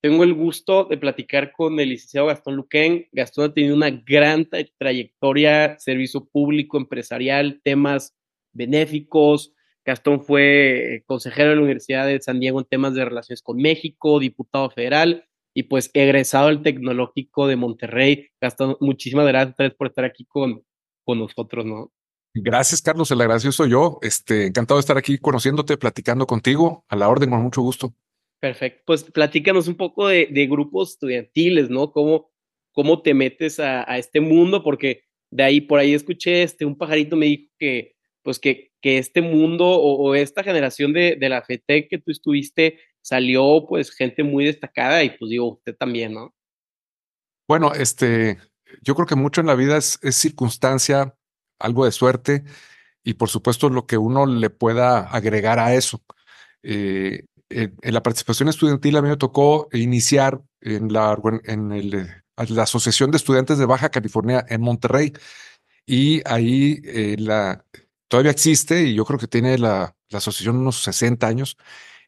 tengo el gusto de platicar con el licenciado Gastón Luquén. Gastón ha tenido una gran trayectoria, servicio público, empresarial, temas benéficos. Gastón fue eh, consejero de la Universidad de San Diego en temas de relaciones con México, diputado federal y pues egresado del Tecnológico de Monterrey. Gastón, muchísimas gracias por estar aquí con, con nosotros, ¿no? Gracias, Carlos. El agradecido soy yo. Este, encantado de estar aquí conociéndote, platicando contigo. A la orden, con mucho gusto. Perfecto. Pues platícanos un poco de, grupos estudiantiles, ¿no? ¿Cómo, cómo te metes a, este mundo? Porque de ahí, por ahí escuché, este, un pajarito me dijo que, pues que, que este mundo o, esta generación de, de la FETEC que tú estuviste salió, pues, gente muy destacada y pues digo, usted también, ¿no? Bueno, este, yo creo que mucho en la vida es, es circunstancia, algo de suerte y por supuesto lo que uno le pueda agregar a eso. Eh, en, la participación estudiantil a mí me tocó iniciar en la, la Asociación de Estudiantes de Baja California en Monterrey. Y ahí eh, todavía existe y yo creo que tiene la, asociación unos 60 años.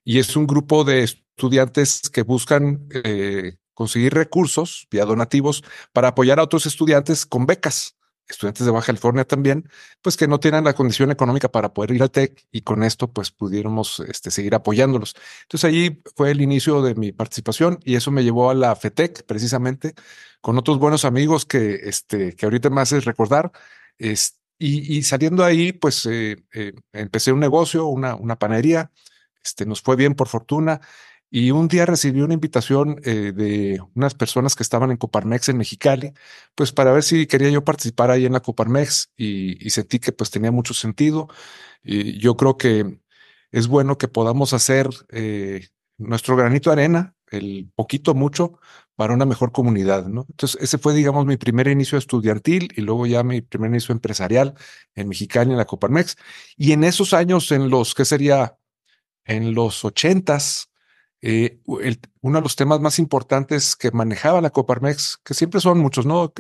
Y es un grupo de estudiantes que buscan eh, conseguir recursos vía donativos para apoyar a otros estudiantes con becas estudiantes de Baja California también, pues que no tienen la condición económica para poder ir al TEC y con esto pues pudiéramos este, seguir apoyándolos. Entonces ahí fue el inicio de mi participación y eso me llevó a la FETEC precisamente con otros buenos amigos que, este, que ahorita me haces recordar. y, y, saliendo ahí pues eh, eh, empecé un negocio, una, una panadería, este, nos fue bien por fortuna y un día recibí una invitación eh, de unas personas que estaban en Coparmex en Mexicali, pues para ver si quería yo participar ahí en la Coparmex y, sentí que pues tenía mucho sentido. Y yo creo que es bueno que podamos hacer eh, nuestro granito de arena, el poquito mucho, para una mejor comunidad, ¿no? Entonces, ese fue, digamos, mi primer inicio estudiantil y luego ya mi primer inicio empresarial en Mexicali, en la Coparmex. Y en esos años, en los que sería en los ochentas, eh, uno de los temas más importantes que manejaba la Coparmex, que siempre son muchos, ¿no?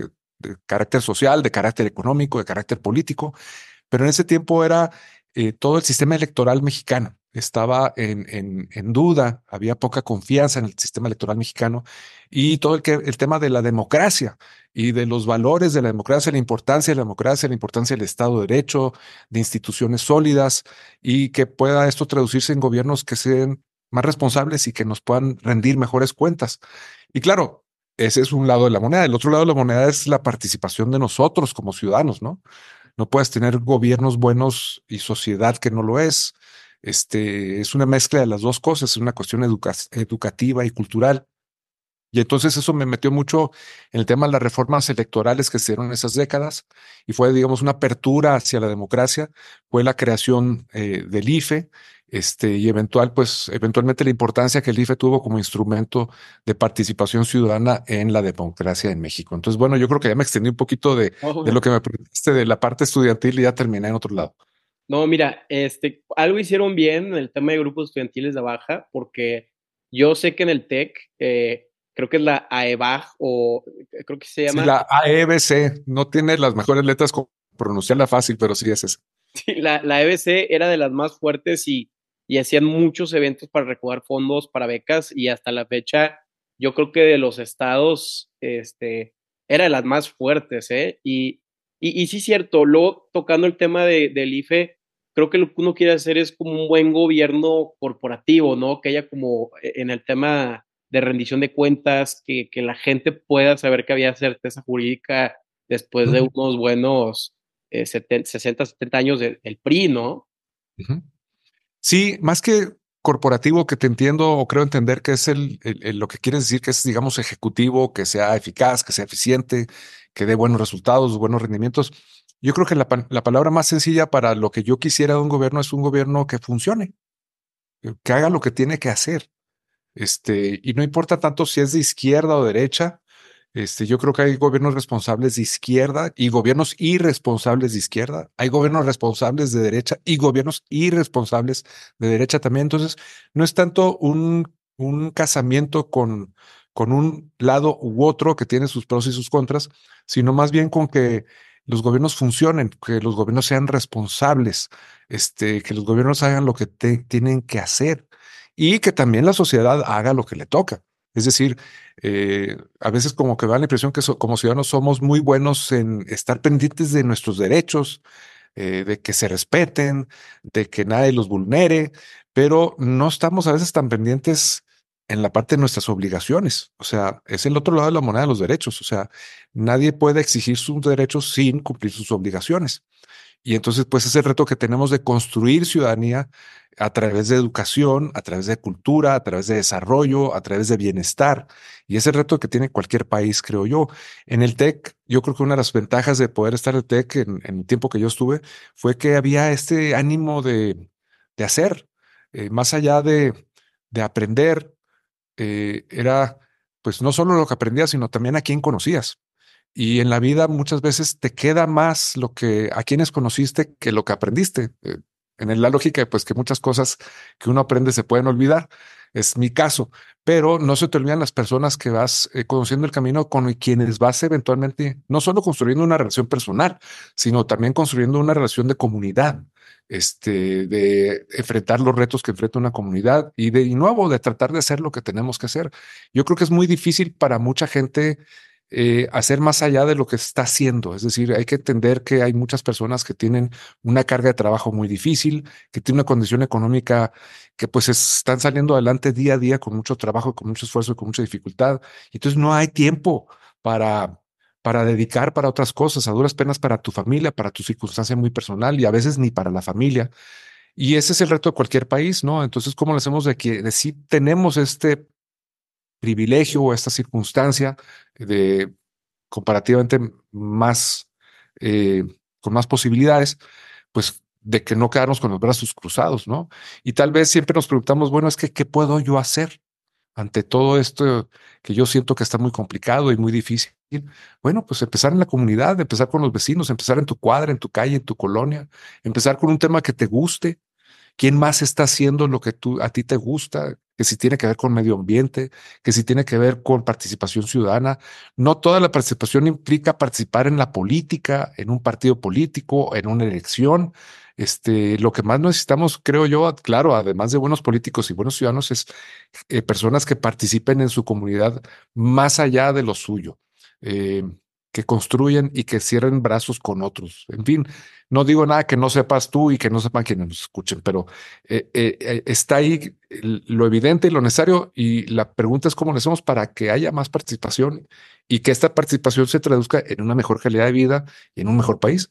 de carácter social, de carácter económico, de carácter político, pero en ese tiempo era eh, todo el sistema electoral mexicano. Estaba en, en, en, duda, había poca confianza en el sistema electoral mexicano y todo el, que, el tema de la democracia y de los valores de la democracia, la importancia de la democracia, la importancia del Estado de Derecho, de instituciones sólidas y que pueda esto traducirse en gobiernos que sean más responsables y que nos puedan rendir mejores cuentas. Y claro, ese es un lado de la moneda. El otro lado de la moneda es la participación de nosotros como ciudadanos, ¿no? No puedes tener gobiernos buenos y sociedad que no lo es. Este es una mezcla de las dos cosas, es una cuestión educativa y cultural. Y entonces eso me metió mucho en el tema de las reformas electorales que se dieron en esas décadas y fue, digamos, una apertura hacia la democracia. Fue la creación eh, del IFE, este, y eventual, pues, eventualmente la importancia que el IFE tuvo como instrumento de participación ciudadana en la democracia en México. Entonces, bueno, yo creo que ya me extendí un poquito de, de lo que me preguntaste de la parte estudiantil y ya terminé en otro lado. No, mira, este, algo hicieron bien en el tema de grupos estudiantiles de baja, porque yo sé que en el TEC, eh, creo que es la AEBAG o creo que se llama. Sí, la AEBC, no tiene las mejores letras pronunciarla fácil, pero sí es esa. Sí, la, la EBC era de las más fuertes y y hacían muchos eventos para recaudar fondos para becas y hasta la fecha yo creo que de los estados este, era de las más fuertes, ¿eh? Y, y, sí, cierto, luego tocando el tema de, del IFE, creo que lo que uno quiere hacer es como un buen gobierno corporativo, ¿no? Que haya como eh, en el tema de rendición de cuentas, que, que la gente pueda saber que había certeza jurídica después de unos buenos 60, 70 años del PRI, ¿no? Sí, más que corporativo que te entiendo o creo entender que es el, lo que quieres decir que es, digamos, ejecutivo, que sea eficaz, que sea eficiente, que dé buenos resultados, buenos rendimientos. Yo creo que la, la palabra más sencilla para lo que yo quisiera de un gobierno es un gobierno que funcione, que haga lo que tiene que hacer. Este, y no importa tanto si es de izquierda o derecha, este, yo creo que hay gobiernos responsables de izquierda y gobiernos irresponsables de izquierda. Hay gobiernos responsables de derecha y gobiernos irresponsables de derecha también. Entonces, no es tanto un, un casamiento con, con un lado u otro que tiene sus pros y sus contras, sino más bien con que los gobiernos funcionen, que los gobiernos sean responsables, este, que los gobiernos hagan lo que tienen que hacer y que también la sociedad haga lo que le toca. Es decir, eh, a veces como que da la impresión que como ciudadanos somos muy buenos en estar pendientes de nuestros derechos, eh, de que se respeten, de que nadie los vulnere, pero no estamos a veces tan pendientes en la parte de nuestras obligaciones. O sea, es el otro lado de la moneda de los derechos. O sea, nadie puede exigir sus derechos sin cumplir sus obligaciones. Y entonces, pues es el reto que tenemos de construir ciudadanía a través de educación, a través de cultura, a través de desarrollo, a través de bienestar. Y ese reto que tiene cualquier país, creo yo. En el TEC, yo creo que una de las ventajas de poder estar en el TEC en, el tiempo que yo estuve fue que había este ánimo de, de hacer, eh, más allá de, de aprender, eh, era pues no solo lo que aprendías, sino también a quién conocías. Y en la vida muchas veces te queda más lo que a quienes conociste que lo que aprendiste. Eh, en la lógica, pues que muchas cosas que uno aprende se pueden olvidar. Es mi caso, pero no se te olvidan las personas que vas eh, conociendo el camino con quienes vas eventualmente no solo construyendo una relación personal, sino también construyendo una relación de comunidad, este, de enfrentar los retos que enfrenta una comunidad y de nuevo de tratar de hacer lo que tenemos que hacer. Yo creo que es muy difícil para mucha gente eh, hacer más allá de lo que está haciendo. Es decir, hay que entender que hay muchas personas que tienen una carga de trabajo muy difícil, que tienen una condición económica que pues están saliendo adelante día a día con mucho trabajo, con mucho esfuerzo, y con mucha dificultad. Entonces no hay tiempo para para dedicar para otras cosas, a duras penas para tu familia, para tu circunstancia muy personal y a veces ni para la familia. Y ese es el reto de cualquier país, ¿no? Entonces, ¿cómo lo hacemos de que de si tenemos este privilegio o esta circunstancia de comparativamente más, eh, con más posibilidades, pues de que no quedarnos con los brazos cruzados, ¿no? Y tal vez siempre nos preguntamos, bueno, es que, ¿qué puedo yo hacer ante todo esto que yo siento que está muy complicado y muy difícil? Bueno, pues empezar en la comunidad, empezar con los vecinos, empezar en tu cuadra, en tu calle, en tu colonia, empezar con un tema que te guste, quién más está haciendo lo que tú, a ti te gusta, que si tiene que ver con medio ambiente, que si tiene que ver con participación ciudadana. No toda la participación implica participar en la política, en un partido político, en una elección. Este, lo que más necesitamos, creo yo, claro, además de buenos políticos y buenos ciudadanos, es eh, personas que participen en su comunidad más allá de lo suyo. Eh, que construyen y que cierren brazos con otros. En fin, no digo nada que no sepas tú y que no sepan quienes nos escuchen, pero eh, eh, eh, está ahí lo evidente y lo necesario y la pregunta es cómo le hacemos para que haya más participación y que esta participación se traduzca en una mejor calidad de vida y en un mejor país.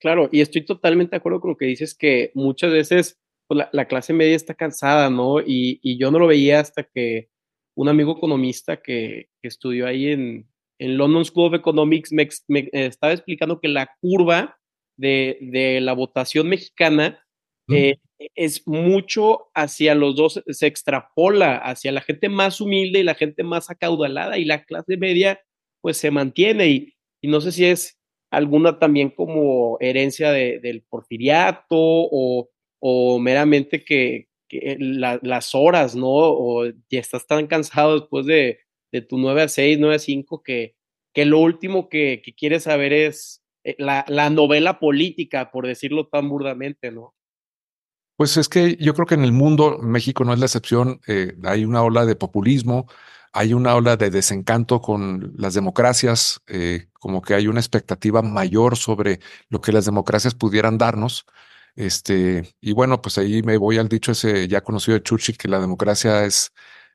Claro, y estoy totalmente de acuerdo con lo que dices, que muchas veces pues, la, clase media está cansada, ¿no? Y, y, yo no lo veía hasta que un amigo economista que, que estudió ahí en, en London School of Economics me, estaba explicando que la curva de, la votación mexicana eh, es mucho hacia los dos, se extrapola hacia la gente más humilde y la gente más acaudalada y la clase media pues se mantiene y, no sé si es alguna también como herencia del porfiriato o, meramente que, las horas, ¿no? O ya estás tan cansado después de, de tu 9 a 6, 9 a 5, que, que lo último que, quieres saber es eh, la, la, novela política, por decirlo tan burdamente, ¿no? Pues es que yo creo que en el mundo, México no es la excepción, eh, hay una ola de populismo, hay una ola de desencanto con las democracias, eh, como que hay una expectativa mayor sobre lo que las democracias pudieran darnos. Este, y bueno, pues ahí me voy al dicho ese ya conocido de Churchill, que la democracia es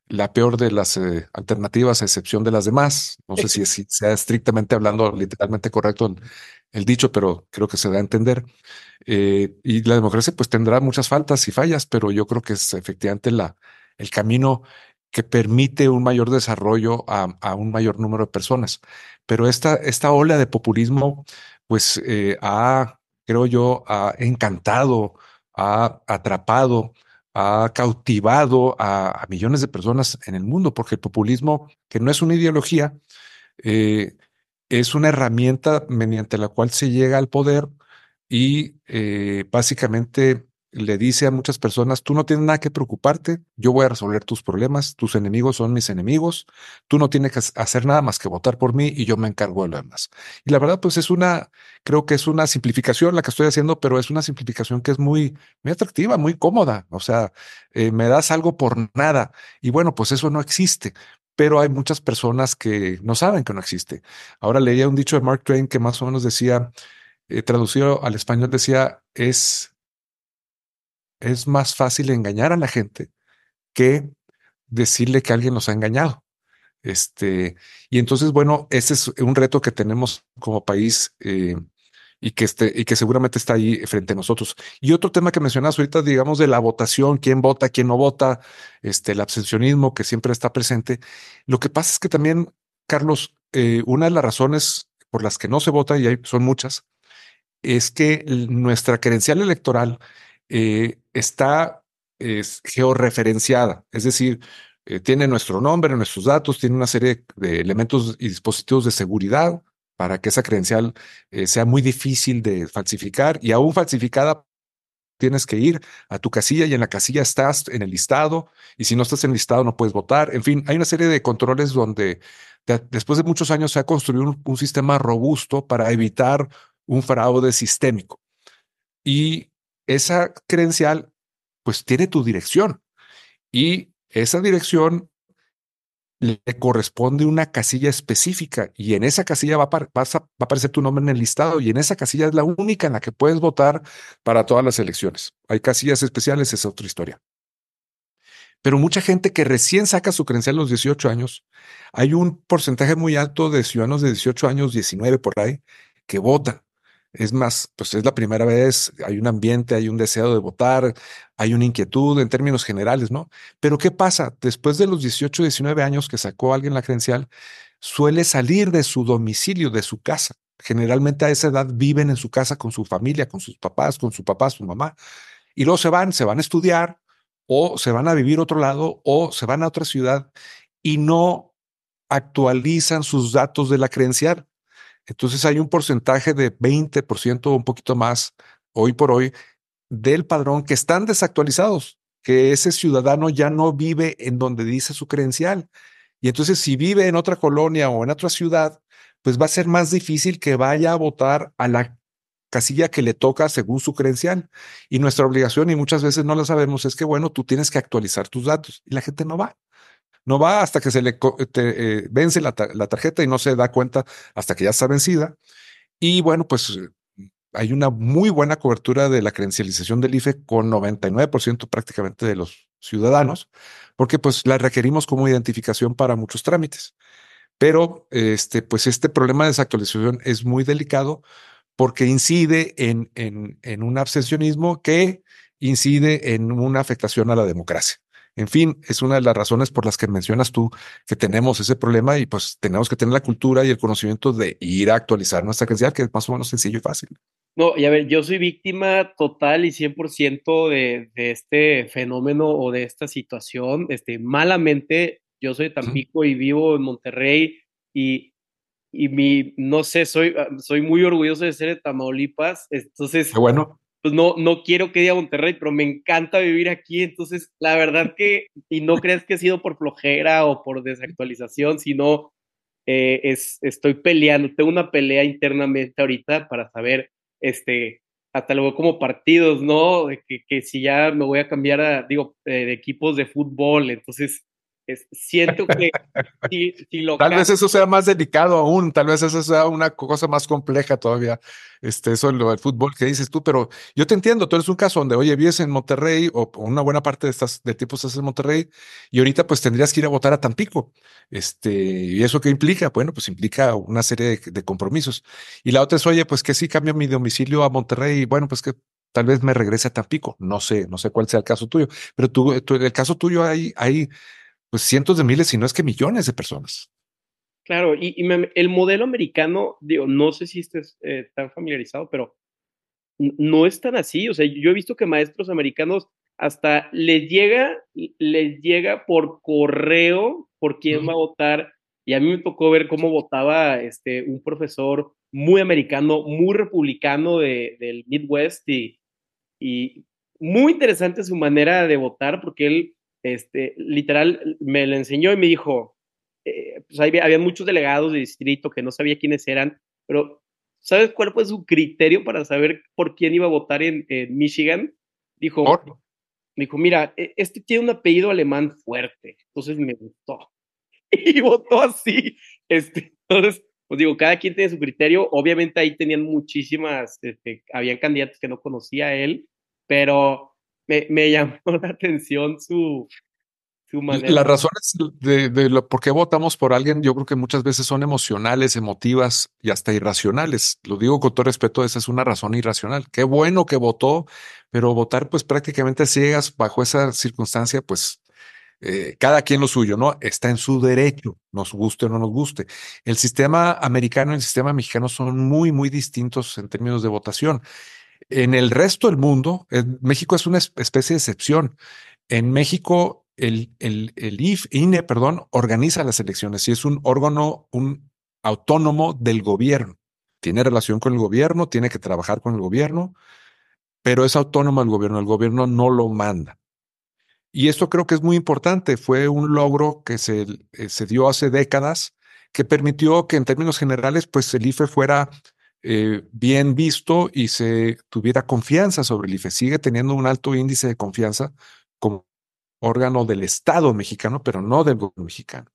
la peor de las eh, alternativas a excepción de las demás. No sé si, sea estrictamente hablando literalmente correcto el, dicho, pero creo que se da a entender. Eh, y la democracia pues tendrá muchas faltas y fallas, pero yo creo que es efectivamente la, el camino que permite un mayor desarrollo a, un mayor número de personas. Pero esta, esta ola de populismo pues eh, ha, creo yo, ha encantado, ha atrapado ha cautivado a, millones de personas en el mundo, porque el populismo, que no es una ideología, eh, es una herramienta mediante la cual se llega al poder y eh, básicamente le dice a muchas personas, tú no tienes nada que preocuparte, yo voy a resolver tus problemas, tus enemigos son mis enemigos, tú no tienes que hacer nada más que votar por mí y yo me encargo de lo demás. Y la verdad, pues es una, creo que es una simplificación la que estoy haciendo, pero es una simplificación que es muy, muy atractiva, muy cómoda. O sea, eh, me das algo por nada. Y bueno, pues eso no existe. pero hay muchas personas que no saben que no existe. Ahora leía un dicho de Mark Twain que más o menos decía, eh, traducido al español decía, es, es más fácil engañar a la gente que decirle que alguien nos ha engañado. Este, y entonces, bueno, ese es un reto que tenemos como país eh, y, que este, y que seguramente está ahí frente a nosotros. Y otro tema que mencionas ahorita, digamos, de la votación, quién vota, quién no vota, este, el abstencionismo que siempre está presente. Lo que pasa es que también, Carlos, eh, una de las razones por las que no se vota, y hay, son muchas, es que nuestra credencial electoral eh, está es georreferenciada, es decir, eh, tiene nuestro nombre, nuestros datos, tiene una serie de elementos y dispositivos de seguridad para que esa credencial eh, sea muy difícil de falsificar y aún falsificada tienes que ir a tu casilla y en la casilla estás en el listado y si no estás en el listado no puedes votar. En fin, hay una serie de controles donde después de muchos años se ha construido un sistema robusto para evitar un fraude sistémico. Y esa credencial pues tiene tu dirección y esa dirección le corresponde una casilla específica y en esa casilla va a, va a, aparecer tu nombre en el listado y en esa casilla es la única en la que puedes votar para todas las elecciones. Hay casillas especiales, es otra historia. Pero mucha gente que recién saca su credencial a los 18 años, hay un porcentaje muy alto de ciudadanos de 18 años, 19 por ahí, que votan. Es más, pues es la primera vez, hay un ambiente, hay un deseo de votar, hay una inquietud en términos generales, ¿no? Pero ¿qué pasa? Después de los 18, 19 años que sacó alguien la credencial, suele salir de su domicilio, de su casa. Generalmente a esa edad viven en su casa con su familia, con sus papás, con su papá, su mamá, y luego se van, se van a estudiar o se van a vivir otro lado o se van a otra ciudad y no actualizan sus datos de la credencial. Entonces hay un porcentaje de 20% o un poquito más hoy por hoy del padrón que están desactualizados, que ese ciudadano ya no vive en donde dice su credencial. Y entonces si vive en otra colonia o en otra ciudad, pues va a ser más difícil que vaya a votar a la casilla que le toca según su credencial. Y nuestra obligación, y muchas veces no la sabemos, es que, bueno, tú tienes que actualizar tus datos y la gente no va. No va hasta que se le eh, vence la, tarjeta y no se da cuenta hasta que ya está vencida. Y bueno, pues hay una muy buena cobertura de la credencialización del IFE con 99% prácticamente de los ciudadanos, porque pues la requerimos como identificación para muchos trámites. Pero este, pues este problema de desactualización es muy delicado porque incide en, en, un abstencionismo que incide en una afectación a la democracia. En fin, es una de las razones por las que mencionas tú que tenemos ese problema y pues tenemos que tener la cultura y el conocimiento de ir a actualizar nuestra credencial, que es más o menos sencillo y fácil. No, y a ver, yo soy víctima total y 100% de, de este fenómeno o de esta situación. Este, malamente, yo soy de Tampico y vivo en Monterrey y, y mi, no sé, soy, soy muy orgulloso de ser de Tamaulipas. Entonces, bueno pues no, no quiero que diga Monterrey, pero me encanta vivir aquí. Entonces, la verdad que, y no crees que he sido por flojera o por desactualización, sino eh, es, estoy peleando, tengo una pelea internamente ahorita para saber, este, hasta luego como partidos, ¿no? Que, que si ya me voy a cambiar a, digo, eh, de equipos de fútbol, entonces siento que si, si lo tal vez eso sea más delicado aún, tal vez eso sea una cosa más compleja todavía, este, eso lo del fútbol que dices tú, pero yo te entiendo, tú eres un caso donde, oye, vives en Monterrey o una buena parte de estas de tipos estás en Monterrey y ahorita pues tendrías que ir a votar a Tampico, este, y eso qué implica, bueno, pues implica una serie de, compromisos. Y la otra es, oye, pues que si cambio mi domicilio a Monterrey, bueno, pues que tal vez me regrese a Tampico, no sé, no sé cuál sea el caso tuyo, pero tú, tú el caso tuyo hay, hay pues cientos de miles, si no es que millones de personas. Claro, y, el modelo americano, digo, no sé si estés eh, tan familiarizado, pero no es tan así. O sea, yo he visto que maestros americanos hasta les llega, les llega por correo por quién va a votar. Y a mí me tocó ver cómo votaba este, un profesor muy americano, muy republicano de, del Midwest y, y muy interesante su manera de votar porque él este, literal, me lo enseñó y me dijo, eh, pues había, muchos delegados de distrito que no sabía quiénes eran, pero ¿sabes cuál fue su criterio para saber por quién iba a votar en, Michigan? Dijo, dijo, mira, e, este tiene un apellido alemán fuerte, entonces me gustó. y votó así. Este, entonces, pues digo, cada quien tiene su criterio. Obviamente ahí tenían muchísimas, este, habían candidatos que no conocía a él, pero me, me llamó la atención su, su manera. Las razones de, de lo, por qué votamos por alguien, yo creo que muchas veces son emocionales, emotivas y hasta irracionales. Lo digo con todo respeto, esa es una razón irracional. Qué bueno que votó, pero votar pues prácticamente ciegas bajo esa circunstancia, pues eh, cada quien lo suyo, ¿no? Está en su derecho, nos guste o no nos guste. El sistema americano y el sistema mexicano son muy, muy distintos en términos de votación. En el resto del mundo, México es una especie de excepción. En México, el, el, el IF, INE, perdón, organiza las elecciones y es un órgano, un autónomo del gobierno. Tiene relación con el gobierno, tiene que trabajar con el gobierno, pero es autónomo el gobierno. El gobierno no lo manda. Y esto creo que es muy importante. Fue un logro que se, eh, se dio hace décadas que permitió que en términos generales, pues el IFE fuera eh, bien visto y se tuviera confianza sobre el IFE. Sigue teniendo un alto índice de confianza como órgano del Estado mexicano, pero no del gobierno mexicano.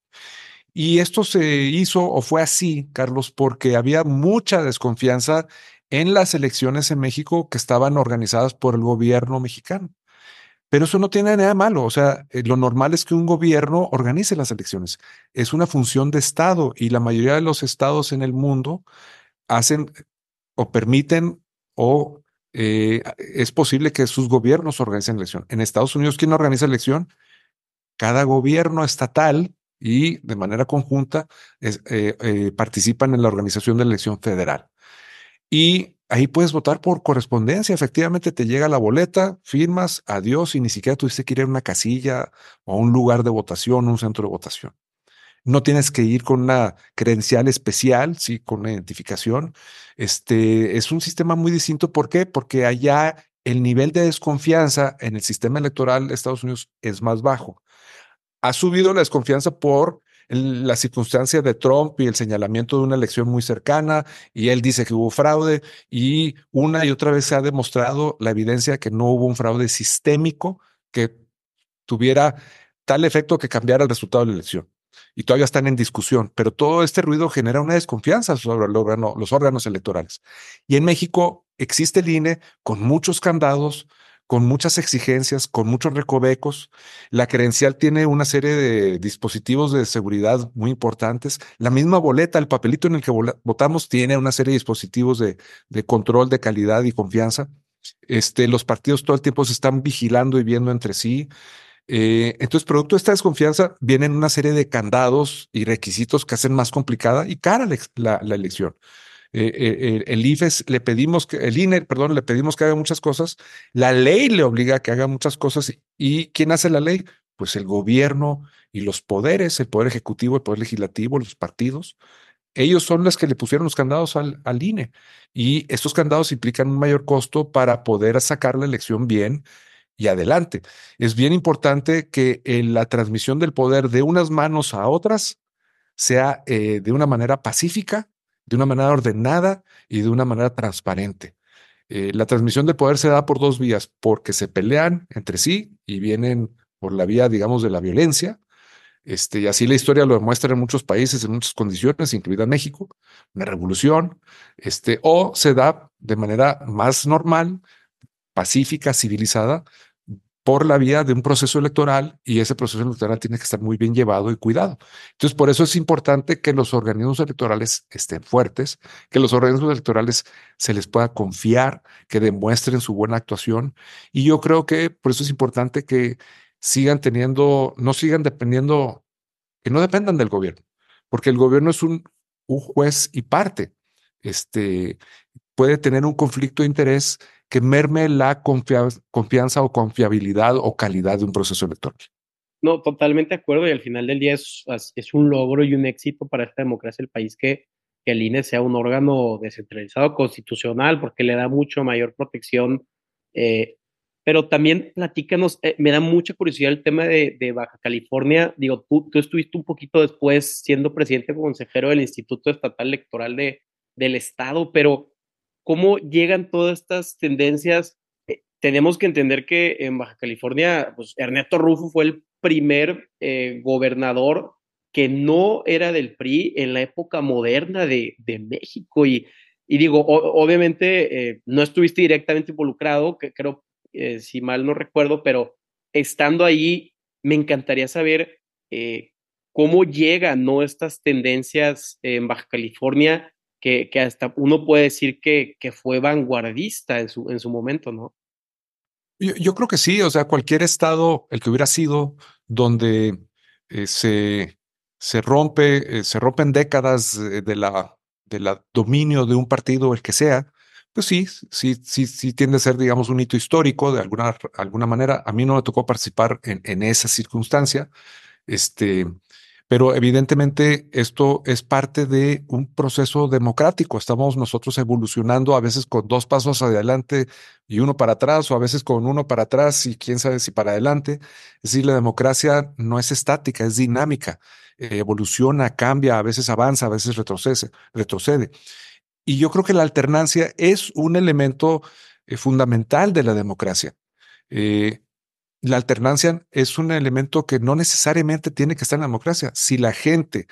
Y esto se hizo o fue así, Carlos, porque había mucha desconfianza en las elecciones en México que estaban organizadas por el gobierno mexicano. Pero eso no tiene nada malo. O sea, eh, lo normal es que un gobierno organice las elecciones. Es una función de Estado y la mayoría de los estados en el mundo hacen o permiten o eh, es posible que sus gobiernos organicen elección. En Estados Unidos, ¿quién organiza elección? Cada gobierno estatal y de manera conjunta eh, participan en la organización de la elección federal. Y ahí puedes votar por correspondencia. Efectivamente, te llega la boleta, firmas, adiós, y ni siquiera tuviste que ir a una casilla o a un lugar de votación, un centro de votación. No tienes que ir con una credencial especial, sí, con una identificación. Este es un sistema muy distinto. ¿Por qué? Porque allá el nivel de desconfianza en el sistema electoral de Estados Unidos es más bajo. Ha subido la desconfianza por la circunstancia de Trump y el señalamiento de una elección muy cercana, y él dice que hubo fraude, y una y otra vez se ha demostrado la evidencia que no hubo un fraude sistémico que tuviera tal efecto que cambiara el resultado de la elección. Y todavía están en discusión, pero todo este ruido genera una desconfianza sobre los órganos electorales. Y en México existe el INE con muchos candados, con muchas exigencias, con muchos recovecos. La credencial tiene una serie de dispositivos de seguridad muy importantes. La misma boleta, el papelito en el que votamos, tiene una serie de dispositivos de, control de calidad y confianza. Este, los partidos todo el tiempo se están vigilando y viendo entre sí. Eh, entonces, producto de esta desconfianza, vienen una serie de candados y requisitos que hacen más complicada y cara la, elección. Eh, eh, el IFES le pedimos que, el INE, perdón, le pedimos que haga muchas cosas. La ley le obliga a que haga muchas cosas. ¿Y quién hace la ley? Pues el gobierno y los poderes, el poder ejecutivo, el poder legislativo, los partidos. Ellos son los que le pusieron los candados al, al INE. Y estos candados implican un mayor costo para poder sacar la elección bien y adelante. Es bien importante que la transmisión del poder de unas manos a otras sea eh, de una manera pacífica de una manera ordenada y de una manera transparente. Eh, la transmisión de poder se da por dos vías, porque se pelean entre sí y vienen por la vía, digamos, de la violencia. Este, y así la historia lo demuestra en muchos países, en muchas condiciones, incluida México, una revolución, este, o se da de manera más normal, pacífica, civilizada, por la vía de un proceso electoral y ese proceso electoral tiene que estar muy bien llevado y cuidado. Entonces, por eso es importante que los organismos electorales estén fuertes, que los organismos electorales se les pueda confiar, que demuestren su buena actuación. Y yo creo que por eso es importante que sigan teniendo, no sigan dependiendo, que no dependan del gobierno, porque el gobierno es un, un juez y parte. Este puede tener un conflicto de interés que merme la confianza o confiabilidad o calidad de un proceso electoral. No, totalmente de acuerdo y al final del día es, es un logro y un éxito para esta democracia del país que, que el INE sea un órgano descentralizado constitucional porque le da mucho mayor protección. Eh, pero también platícanos, eh, me da mucha curiosidad el tema de, de Baja California. Digo, tú, tú, estuviste un poquito después siendo presidente consejero del Instituto Estatal Electoral de, del Estado, pero cómo llegan todas estas tendencias. Eh, tenemos que entender que en Baja California, pues Ernesto Rufo fue el primer eh, gobernador que no era del PRI en la época moderna de, de México. Y, y digo, obviamente eh, no estuviste directamente involucrado, que creo, eh, si mal no recuerdo, pero estando ahí, me encantaría saber eh, cómo llegan ¿no? estas tendencias en Baja California, que, que hasta uno puede decir que, que, fue vanguardista en su, en su momento, ¿no? Yo, yo, creo que sí, o sea, cualquier estado, el que hubiera sido, donde eh, se, se rompe, eh, se rompen décadas de la, de la dominio de un partido, el que sea, pues sí, sí, sí, sí tiende a ser, digamos, un hito histórico de alguna, alguna manera. A mí no me tocó participar en, en esa circunstancia, este, pero evidentemente esto es parte de un proceso democrático. Estamos nosotros evolucionando a veces con dos pasos adelante y uno para atrás, o a veces con uno para atrás y quién sabe si para adelante. Es decir, la democracia no es estática, es dinámica, eh, evoluciona, cambia, a veces avanza, a veces retrocede. retrocede. Y yo creo que la alternancia es un elemento eh, fundamental de la democracia. Eh, la alternancia es un elemento que no necesariamente tiene que estar en la democracia. Si la gente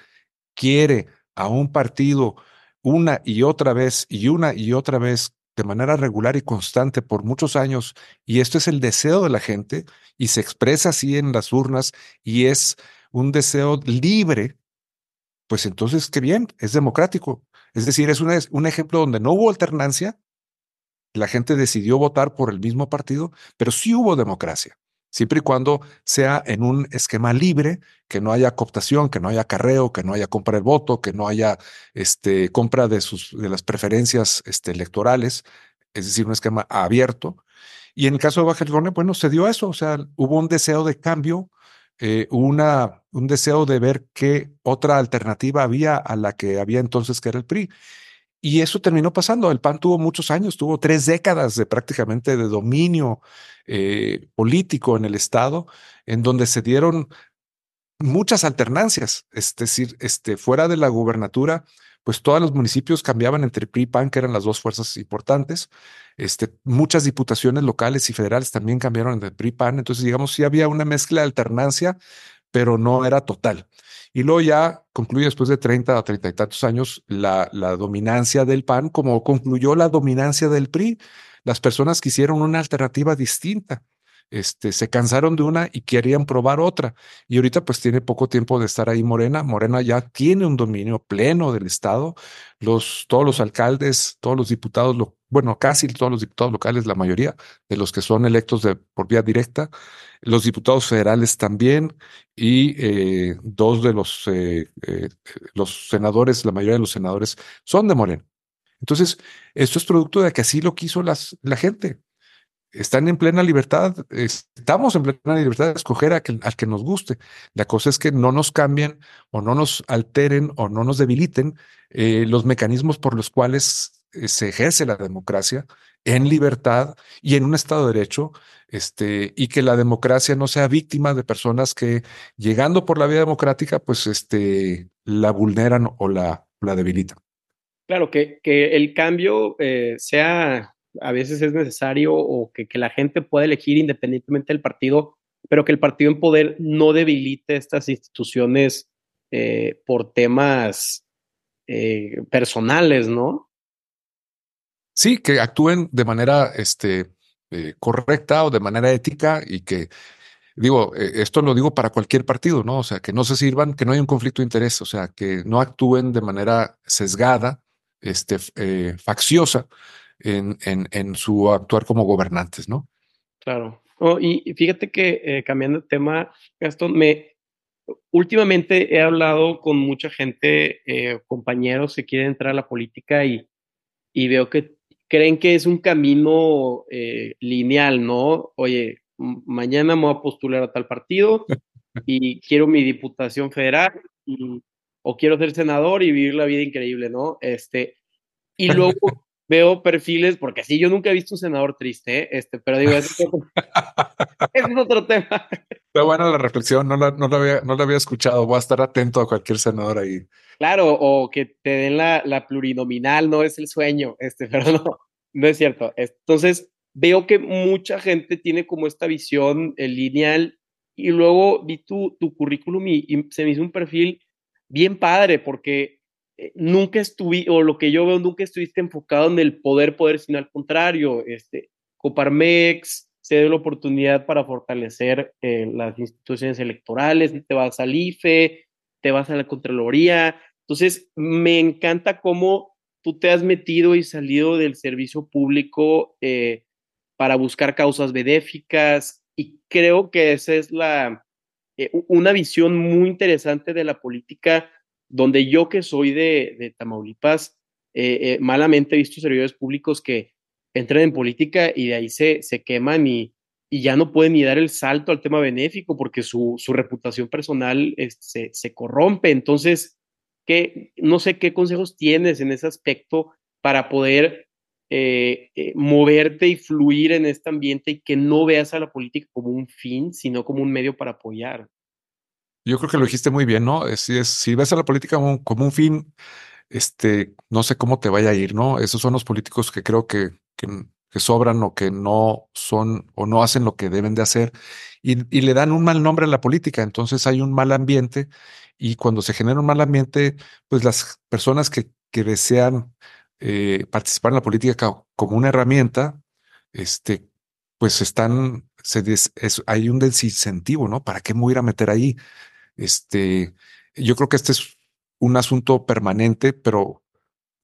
quiere a un partido una y otra vez y una y otra vez de manera regular y constante por muchos años, y esto es el deseo de la gente y se expresa así en las urnas y es un deseo libre, pues entonces qué bien, es democrático. Es decir, es un ejemplo donde no hubo alternancia, la gente decidió votar por el mismo partido, pero sí hubo democracia siempre y cuando sea en un esquema libre, que no haya cooptación, que no haya carreo, que no haya compra del voto, que no haya este, compra de, sus, de las preferencias este, electorales, es decir, un esquema abierto. Y en el caso de Baja California, bueno, se dio eso, o sea, hubo un deseo de cambio, eh, una, un deseo de ver qué otra alternativa había a la que había entonces, que era el PRI. Y eso terminó pasando. El PAN tuvo muchos años, tuvo tres décadas de prácticamente de dominio eh, político en el Estado, en donde se dieron muchas alternancias. Es decir, este, fuera de la gubernatura, pues todos los municipios cambiaban entre PRI y PAN, que eran las dos fuerzas importantes. Este, muchas diputaciones locales y federales también cambiaron entre PRI y PAN. Entonces, digamos, sí había una mezcla de alternancia, pero no era total. Y luego ya concluye después de 30 o 30 y tantos años la, la dominancia del PAN, como concluyó la dominancia del PRI. Las personas quisieron una alternativa distinta. Este, se cansaron de una y querían probar otra. Y ahorita pues tiene poco tiempo de estar ahí Morena. Morena ya tiene un dominio pleno del Estado. Los, todos los alcaldes, todos los diputados, lo, bueno, casi todos los diputados locales, la mayoría de los que son electos de, por vía directa, los diputados federales también y eh, dos de los, eh, eh, los senadores, la mayoría de los senadores son de Morena. Entonces, esto es producto de que así lo quiso la gente están en plena libertad, estamos en plena libertad de escoger a al que nos guste. La cosa es que no nos cambien o no nos alteren o no nos debiliten eh, los mecanismos por los cuales se ejerce la democracia en libertad y en un Estado de Derecho, este, y que la democracia no sea víctima de personas que, llegando por la vía democrática, pues este, la vulneran o la, la debilitan. Claro, que, que el cambio eh, sea a veces es necesario o que, que, la gente pueda elegir independientemente del partido, pero que el partido en poder no debilite estas instituciones eh, por temas eh, personales, ¿no? Sí, que actúen de manera este, eh, correcta o de manera ética y que, digo, eh, esto lo digo para cualquier partido, ¿no? O sea, que no se sirvan, que no haya un conflicto de interés, o sea, que no actúen de manera sesgada, este, eh, facciosa, en, en, su actuar como gobernantes, ¿no? Claro. Oh, y fíjate que cambiando de tema, Gastón, me últimamente he hablado con mucha gente, compañeros que quieren entrar a la política y, y veo que creen que es un camino eh, lineal, ¿no? Oye, mañana me voy a postular a tal partido y quiero mi diputación federal y, o quiero ser senador y vivir la vida increíble, ¿no? Este, y luego veo perfiles, porque sí, yo nunca he visto un senador triste, ¿eh? este, pero digo, ese es, otro tema. Está buena la reflexión, no la, no, la había, no la había escuchado, voy a estar atento a cualquier senador ahí. Claro, o que te den la, la plurinominal, no es el sueño, este, pero no, no es cierto. Entonces, veo que mucha gente tiene como esta visión lineal y luego vi tu, tu currículum y, y se me hizo un perfil bien padre, porque eh, nunca estuve, o lo que yo veo, nunca estuviste enfocado en el poder, poder, sino al contrario, este, Coparmex se dio la oportunidad para fortalecer eh, las instituciones electorales, te vas al IFE, te vas a la Contraloría, entonces me encanta cómo tú te has metido y salido del servicio público eh, para buscar causas benéficas y creo que esa es la, eh, una visión muy interesante de la política, donde yo que soy de, Tamaulipas, eh, malamente he visto servidores públicos que entran en política y de ahí se, se queman y, y ya no pueden ni dar el salto al tema benéfico porque su, su reputación personal se, se corrompe. Entonces, no sé qué consejos tienes en ese aspecto para poder eh, eh, moverte y fluir en este ambiente y que no veas a la política como un fin, sino como un medio para apoyar. Yo creo que lo dijiste muy bien, ¿no? Si, es, si ves a la política como, un fin, este, no sé cómo te vaya a ir, ¿no? Esos son los políticos que creo que, que, sobran o que no son o no hacen lo que deben de hacer y, le dan un mal nombre a la política. Entonces hay un mal ambiente y cuando se genera un mal ambiente, pues las personas que, que desean eh, participar en la política como una herramienta, este, pues están, se hay un desincentivo, ¿no? ¿Para qué me voy a meter ahí? Este, yo creo que este es un asunto permanente, pero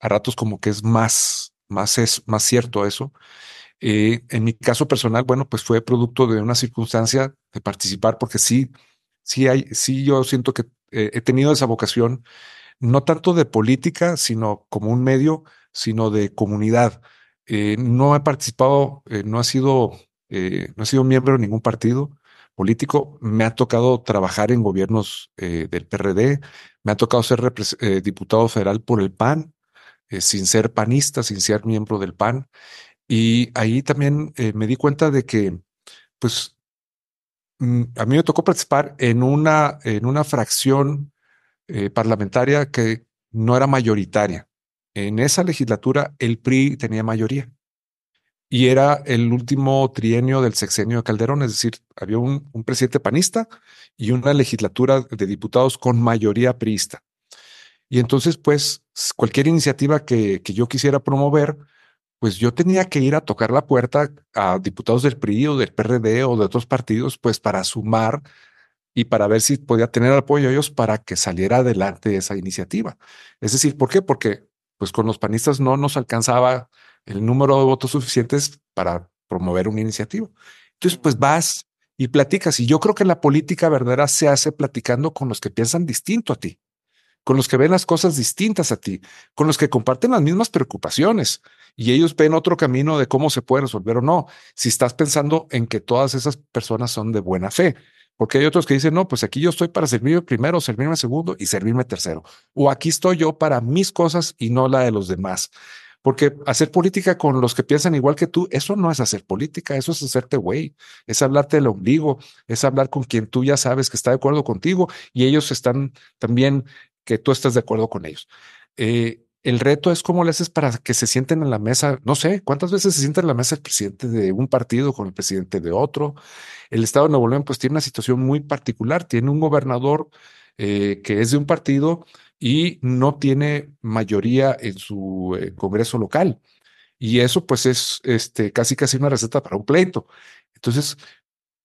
a ratos como que es más, más es más cierto eso. Eh, en mi caso personal, bueno, pues fue producto de una circunstancia de participar, porque sí, sí hay, sí yo siento que eh, he tenido esa vocación, no tanto de política, sino como un medio, sino de comunidad. Eh, no he participado, no, ha sido, no he sido miembro de ningún partido político. Me ha tocado trabajar en gobiernos del PRD, me ha tocado ser diputado federal por el PAN, sin ser panista, sin ser miembro del PAN. Y ahí también me di cuenta de que, pues, Mm, a mí me tocó participar en una, en una fracción eh, parlamentaria que no era mayoritaria. En esa legislatura el PRI tenía mayoría y era el último trienio del sexenio de Calderón, es decir, había un, presidente panista y una legislatura de diputados con mayoría priista. Y entonces, pues, cualquier iniciativa que, que yo quisiera promover, pues yo tenía que ir a tocar la puerta a diputados del PRI o del PRD o de otros partidos, pues para sumar y para ver si podía tener apoyo a ellos para que saliera adelante esa iniciativa. Es decir, ¿por qué? Porque pues con los panistas no nos alcanzaba el número de votos suficientes para promover una iniciativa. Entonces, pues vas y platicas. Y yo creo que la política verdadera se hace platicando con los que piensan distinto a ti, con los que ven las cosas distintas a ti, con los que comparten las mismas preocupaciones y ellos ven otro camino de cómo se puede resolver o no. Si estás pensando en que todas esas personas son de buena fe, porque hay otros que dicen, no, pues aquí yo estoy para servirme primero, servirme segundo y servirme tercero. O aquí estoy yo para mis cosas y no la de los demás. Porque hacer política con los que piensan igual que tú, eso no es hacer política, eso es hacerte güey, es hablarte del ombligo, es hablar con quien tú ya sabes que está de acuerdo contigo y ellos están también que tú estás de acuerdo con ellos. Eh, el reto es cómo le haces para que se sienten en la mesa. No sé cuántas veces se sienta en la mesa el presidente de un partido con el presidente de otro. El estado de Nuevo León pues tiene una situación muy particular. Tiene un gobernador eh, que es de un partido y no tiene mayoría en su eh, Congreso local. Y eso pues es este, casi casi una receta para un pleito. Entonces,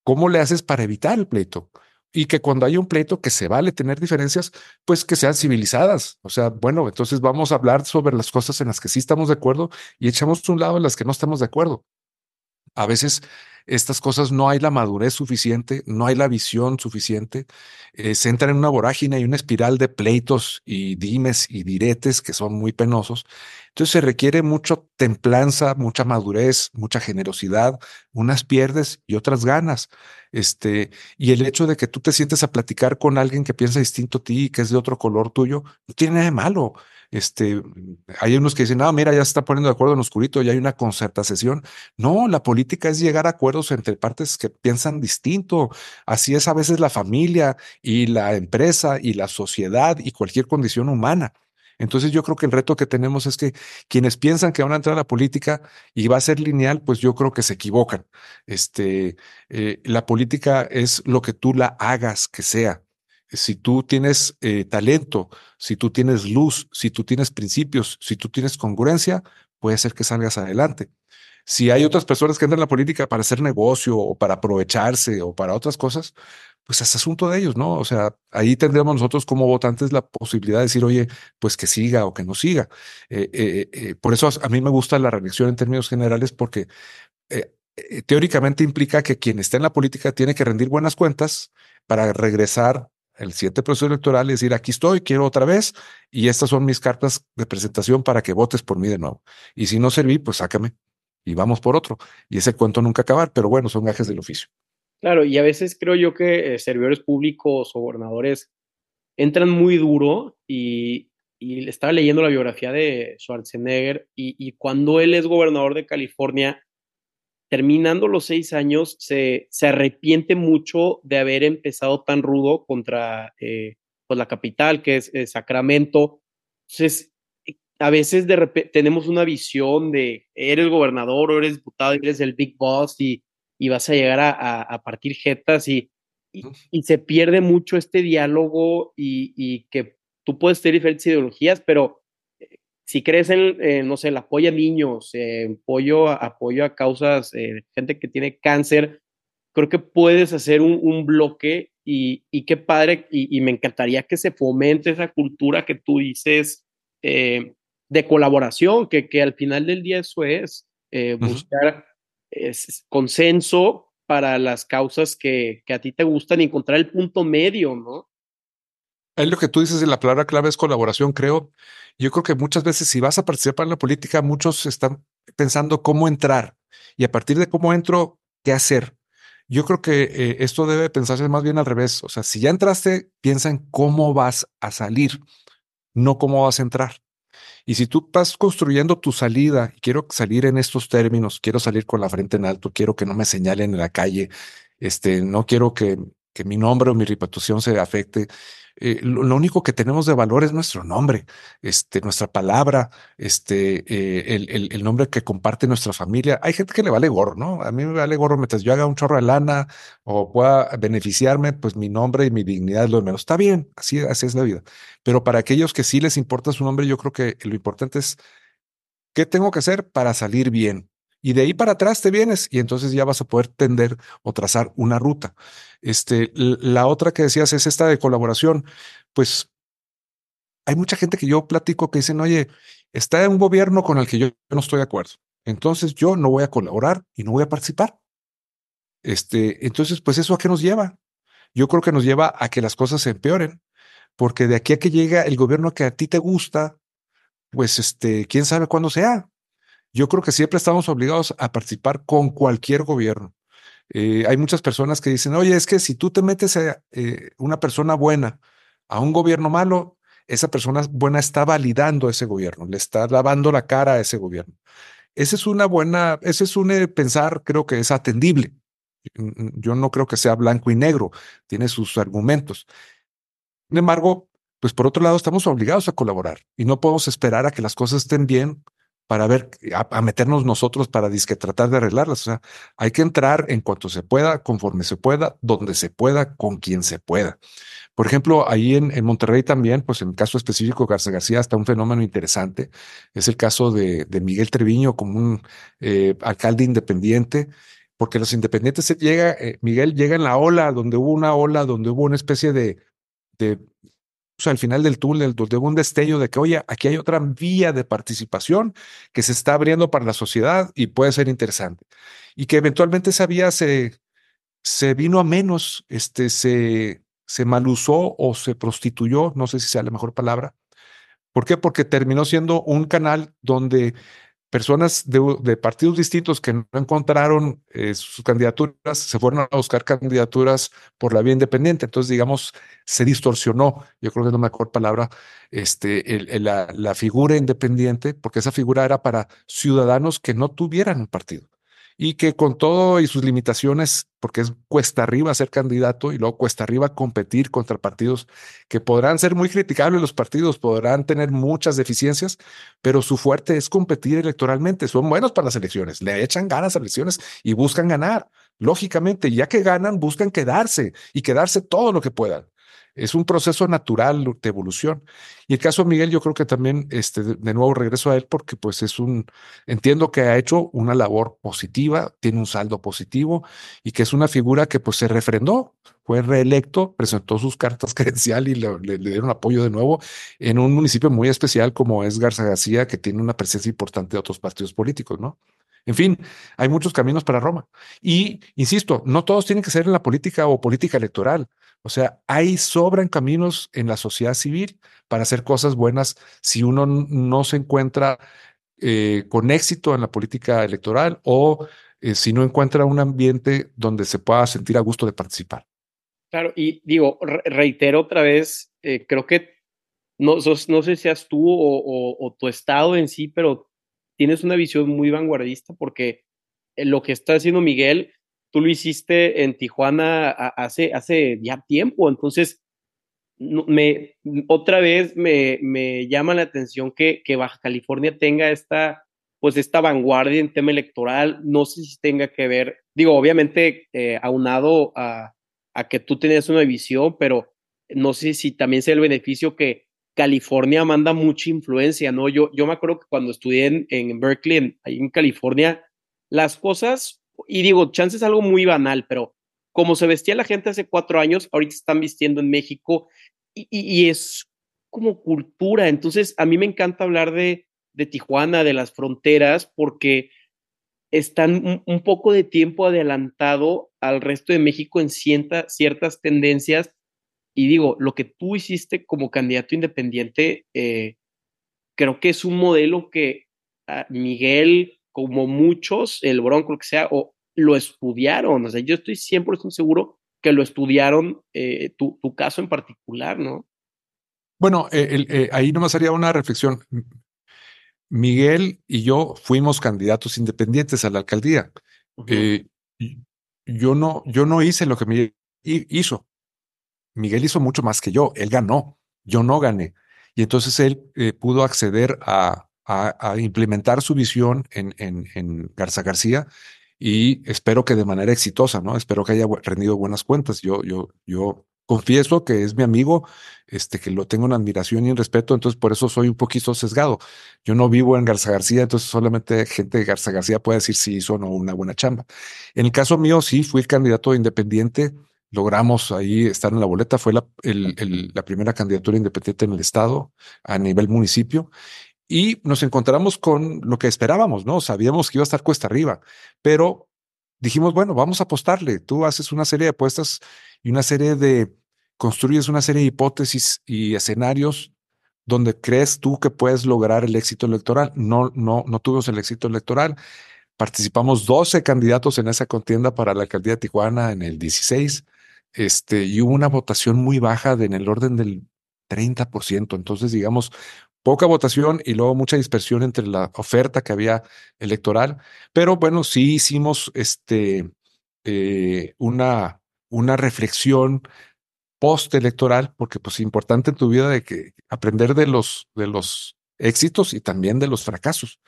¿cómo le haces para evitar el pleito? y que cuando hay un pleito que se vale tener diferencias, pues que sean civilizadas. O sea, bueno, entonces vamos a hablar sobre las cosas en las que sí estamos de acuerdo y echamos un lado en las que no estamos de acuerdo. A veces estas cosas no hay la madurez suficiente, no hay la visión suficiente, eh, se entran en una vorágine y una espiral de pleitos y dimes y diretes que son muy penosos. Entonces se requiere mucha templanza, mucha madurez, mucha generosidad, unas pierdes y otras ganas. Este, y el hecho de que tú te sientes a platicar con alguien que piensa distinto a ti y que es de otro color tuyo, no tiene nada de malo. Este, hay unos que dicen, ah, mira, ya se está poniendo de acuerdo en oscurito, ya hay una concertación. No, la política es llegar a acuerdos entre partes que piensan distinto. Así es a veces la familia y la empresa y la sociedad y cualquier condición humana. Entonces yo creo que el reto que tenemos es que quienes piensan que van a entrar a la política y va a ser lineal, pues yo creo que se equivocan. Este, eh, la política es lo que tú la hagas que sea. Si tú tienes eh, talento, si tú tienes luz, si tú tienes principios, si tú tienes congruencia, puede ser que salgas adelante. Si hay otras personas que entran en la política para hacer negocio o para aprovecharse o para otras cosas, pues es asunto de ellos, ¿no? O sea, ahí tendríamos nosotros como votantes la posibilidad de decir, oye, pues que siga o que no siga. Eh, eh, por eso a mí me gusta la reelección en términos generales porque teóricamente implica que quien está en la política tiene que rendir buenas cuentas para regresar el siguiente proceso electoral y decir, aquí estoy, quiero otra vez, y estas son mis cartas de presentación para que votes por mí de nuevo. Y si no serví, pues sácame y vamos por otro. Y ese cuento nunca acabar, pero bueno, son gajes del oficio. Claro, y a veces creo yo que eh, servidores públicos o gobernadores entran muy duro y, estaba leyendo la biografía de Schwarzenegger y, cuando él es gobernador de California, terminando los seis años, se, se arrepiente mucho de haber empezado tan rudo contra eh, pues la capital, que es, es Sacramento. Entonces, a veces de repente tenemos una visión de eres gobernador o eres diputado, eres el big boss y y vas a llegar a, a, partir jetas y, y, se pierde mucho este diálogo y, y, que tú puedes tener diferentes ideologías, pero eh, si crees en, eh, no sé, el apoyo a niños, eh, apoyo, a, apoyo a causas, eh, gente que tiene cáncer, creo que puedes hacer un, un bloque y, y, qué padre, y, y, me encantaría que se fomente esa cultura que tú dices eh, de colaboración, que, que al final del día eso es, eh, buscar... Es consenso para las causas que, que, a ti te gustan y encontrar el punto medio, ¿no? Es lo que tú dices, la palabra clave es colaboración, creo. Yo creo que muchas veces si vas a participar en la política, muchos están pensando cómo entrar y a partir de cómo entro, qué hacer. Yo creo que eh, esto debe pensarse más bien al revés. O sea, si ya entraste, piensa en cómo vas a salir, no cómo vas a entrar. Y si tú vas construyendo tu salida, quiero salir en estos términos, quiero salir con la frente en alto, quiero que no me señalen en la calle, este, no quiero que, que mi nombre o mi reputación se afecte. Eh, lo, único que tenemos de valor es nuestro nombre, este, nuestra palabra, este, eh, el, el, el, nombre que comparte nuestra familia. Hay gente que le vale gorro, ¿no? A mí me vale gorro mientras yo haga un chorro de lana o pueda beneficiarme, pues mi nombre y mi dignidad es lo de menos. Está bien, así, así es la vida. Pero para aquellos que sí les importa su nombre, yo creo que lo importante es qué tengo que hacer para salir bien y de ahí para atrás te vienes y entonces ya vas a poder tender o trazar una ruta. Este, la otra que decías es esta de colaboración. Pues hay mucha gente que yo platico que dicen, oye, está en un gobierno con el que yo no estoy de acuerdo. Entonces yo no voy a colaborar y no voy a participar. Este, entonces, pues eso a qué nos lleva? Yo creo que nos lleva a que las cosas se empeoren, porque de aquí a que llega el gobierno que a ti te gusta, pues este, quién sabe cuándo sea yo creo que siempre estamos obligados a participar con cualquier gobierno. Eh, hay muchas personas que dicen, oye, es que si tú te metes a eh, una persona buena a un gobierno malo, esa persona buena está validando ese gobierno, le está lavando la cara a ese gobierno. Ese es una buena, ese es un eh, pensar, creo que es atendible. Yo no creo que sea blanco y negro, tiene sus argumentos. Sin embargo, pues por otro lado, estamos obligados a colaborar y no podemos esperar a que las cosas estén bien para ver, a, meternos nosotros para disque tratar de arreglarlas. O sea, hay que entrar en cuanto se pueda, conforme se pueda, donde se pueda, con quien se pueda. Por ejemplo, ahí en, en Monterrey también, pues en el caso específico Garza García está un fenómeno interesante. Es el caso de, de Miguel Treviño como un eh, alcalde independiente, porque los independientes se llega, eh, Miguel llega en la ola, donde hubo una ola, donde hubo una especie de al final del túnel, donde hubo un destello de que, oye, aquí hay otra vía de participación que se está abriendo para la sociedad y puede ser interesante. Y que eventualmente esa vía se, se vino a menos, este, se, se malusó o se prostituyó, no sé si sea la mejor palabra. ¿Por qué? Porque terminó siendo un canal donde personas de, partidos distintos que no encontraron eh, sus candidaturas se fueron a buscar candidaturas por la vía independiente. Entonces, digamos, se distorsionó, yo creo que es la mejor palabra, este, el, la, la figura independiente, porque esa figura era para ciudadanos que no tuvieran un partido y que con todo y sus limitaciones, porque es cuesta arriba ser candidato y luego cuesta arriba competir contra partidos que podrán ser muy criticables los partidos, podrán tener muchas deficiencias, pero su fuerte es competir electoralmente, son buenos para las elecciones, le echan ganas a las elecciones y buscan ganar, lógicamente, ya que ganan, buscan quedarse y quedarse todo lo que puedan. Es un proceso natural de evolución. Y el caso de Miguel, yo creo que también, este, de, nuevo regreso a él porque pues es un, entiendo que ha hecho una labor positiva, tiene un saldo positivo y que es una figura que pues se refrendó, fue reelecto, presentó sus cartas credencial y le, le, dieron apoyo de nuevo en un municipio muy especial como es Garza García, que tiene una presencia importante de otros partidos políticos, ¿no? En fin, hay muchos caminos para Roma. Y, insisto, no todos tienen que ser en la política o política electoral. O sea, hay sobran caminos en la sociedad civil para hacer cosas buenas si uno no se encuentra eh, con éxito en la política electoral o eh, si no encuentra un ambiente donde se pueda sentir a gusto de participar. Claro, y digo, reitero otra vez, eh, creo que no, no sé si seas tú o, o, tu estado en sí, pero tienes una visión muy vanguardista porque lo que está haciendo Miguel tú lo hiciste en Tijuana hace, hace ya tiempo, entonces me, otra vez me, me llama la atención que, que, Baja California tenga esta, pues esta vanguardia en tema electoral, no sé si tenga que ver, digo, obviamente eh, aunado a, a que tú tenías una visión, pero no sé si también sea el beneficio que California manda mucha influencia, ¿no? Yo, yo me acuerdo que cuando estudié en, en Berkeley, ahí en California, las cosas y digo, chance es algo muy banal, pero como se vestía la gente hace cuatro años, ahorita están vistiendo en México y, es como cultura. Entonces, a mí me encanta hablar de, de Tijuana, de las fronteras, porque están un, poco de tiempo adelantado al resto de México en ciertas tendencias. Y digo, lo que tú hiciste como candidato independiente, eh, creo que es un modelo que Miguel como muchos, el Bronco, lo que sea, o lo estudiaron. O sea, yo estoy 100% seguro que lo estudiaron, eh, tu, tu, caso en particular, ¿no? Bueno, eh, eh, ahí nomás haría una reflexión. Miguel y yo fuimos candidatos independientes a la alcaldía. yo, no, yo no hice lo que Miguel hizo. Miguel hizo mucho más que yo. Él ganó. Yo no gané. Y entonces él pudo acceder a, a, implementar su visión en, Garza García y espero que de manera exitosa, ¿no? Espero que haya rendido buenas cuentas. Yo, yo, yo confieso que es mi amigo, este, que lo tengo en admiración y en respeto, entonces por eso soy un poquito sesgado. Yo no vivo en Garza García, entonces solamente gente de Garza García puede decir si hizo o no una buena chamba. En el caso mío, sí, fui candidato independiente, logramos ahí estar en la boleta, fue la, la primera candidatura independiente en el estado a nivel municipio y nos encontramos con lo que esperábamos, ¿no? Sabíamos que iba a estar cuesta arriba, pero dijimos, bueno, vamos a apostarle. Tú haces una serie de apuestas y una serie de, construyes una serie de hipótesis y escenarios donde crees tú que puedes lograr el éxito electoral. No, no, no tuvimos el éxito electoral. Participamos 12 candidatos en esa contienda para la alcaldía de Tijuana en el 16, este, y hubo una votación muy baja de, en el orden del 30%. Entonces, digamos, poca votación y luego mucha dispersión entre la oferta que había electoral. Pero bueno, sí hicimos este, eh, una, una reflexión postelectoral, porque pues es importante en tu vida de que aprender de los, de los éxitos y también de los fracasos.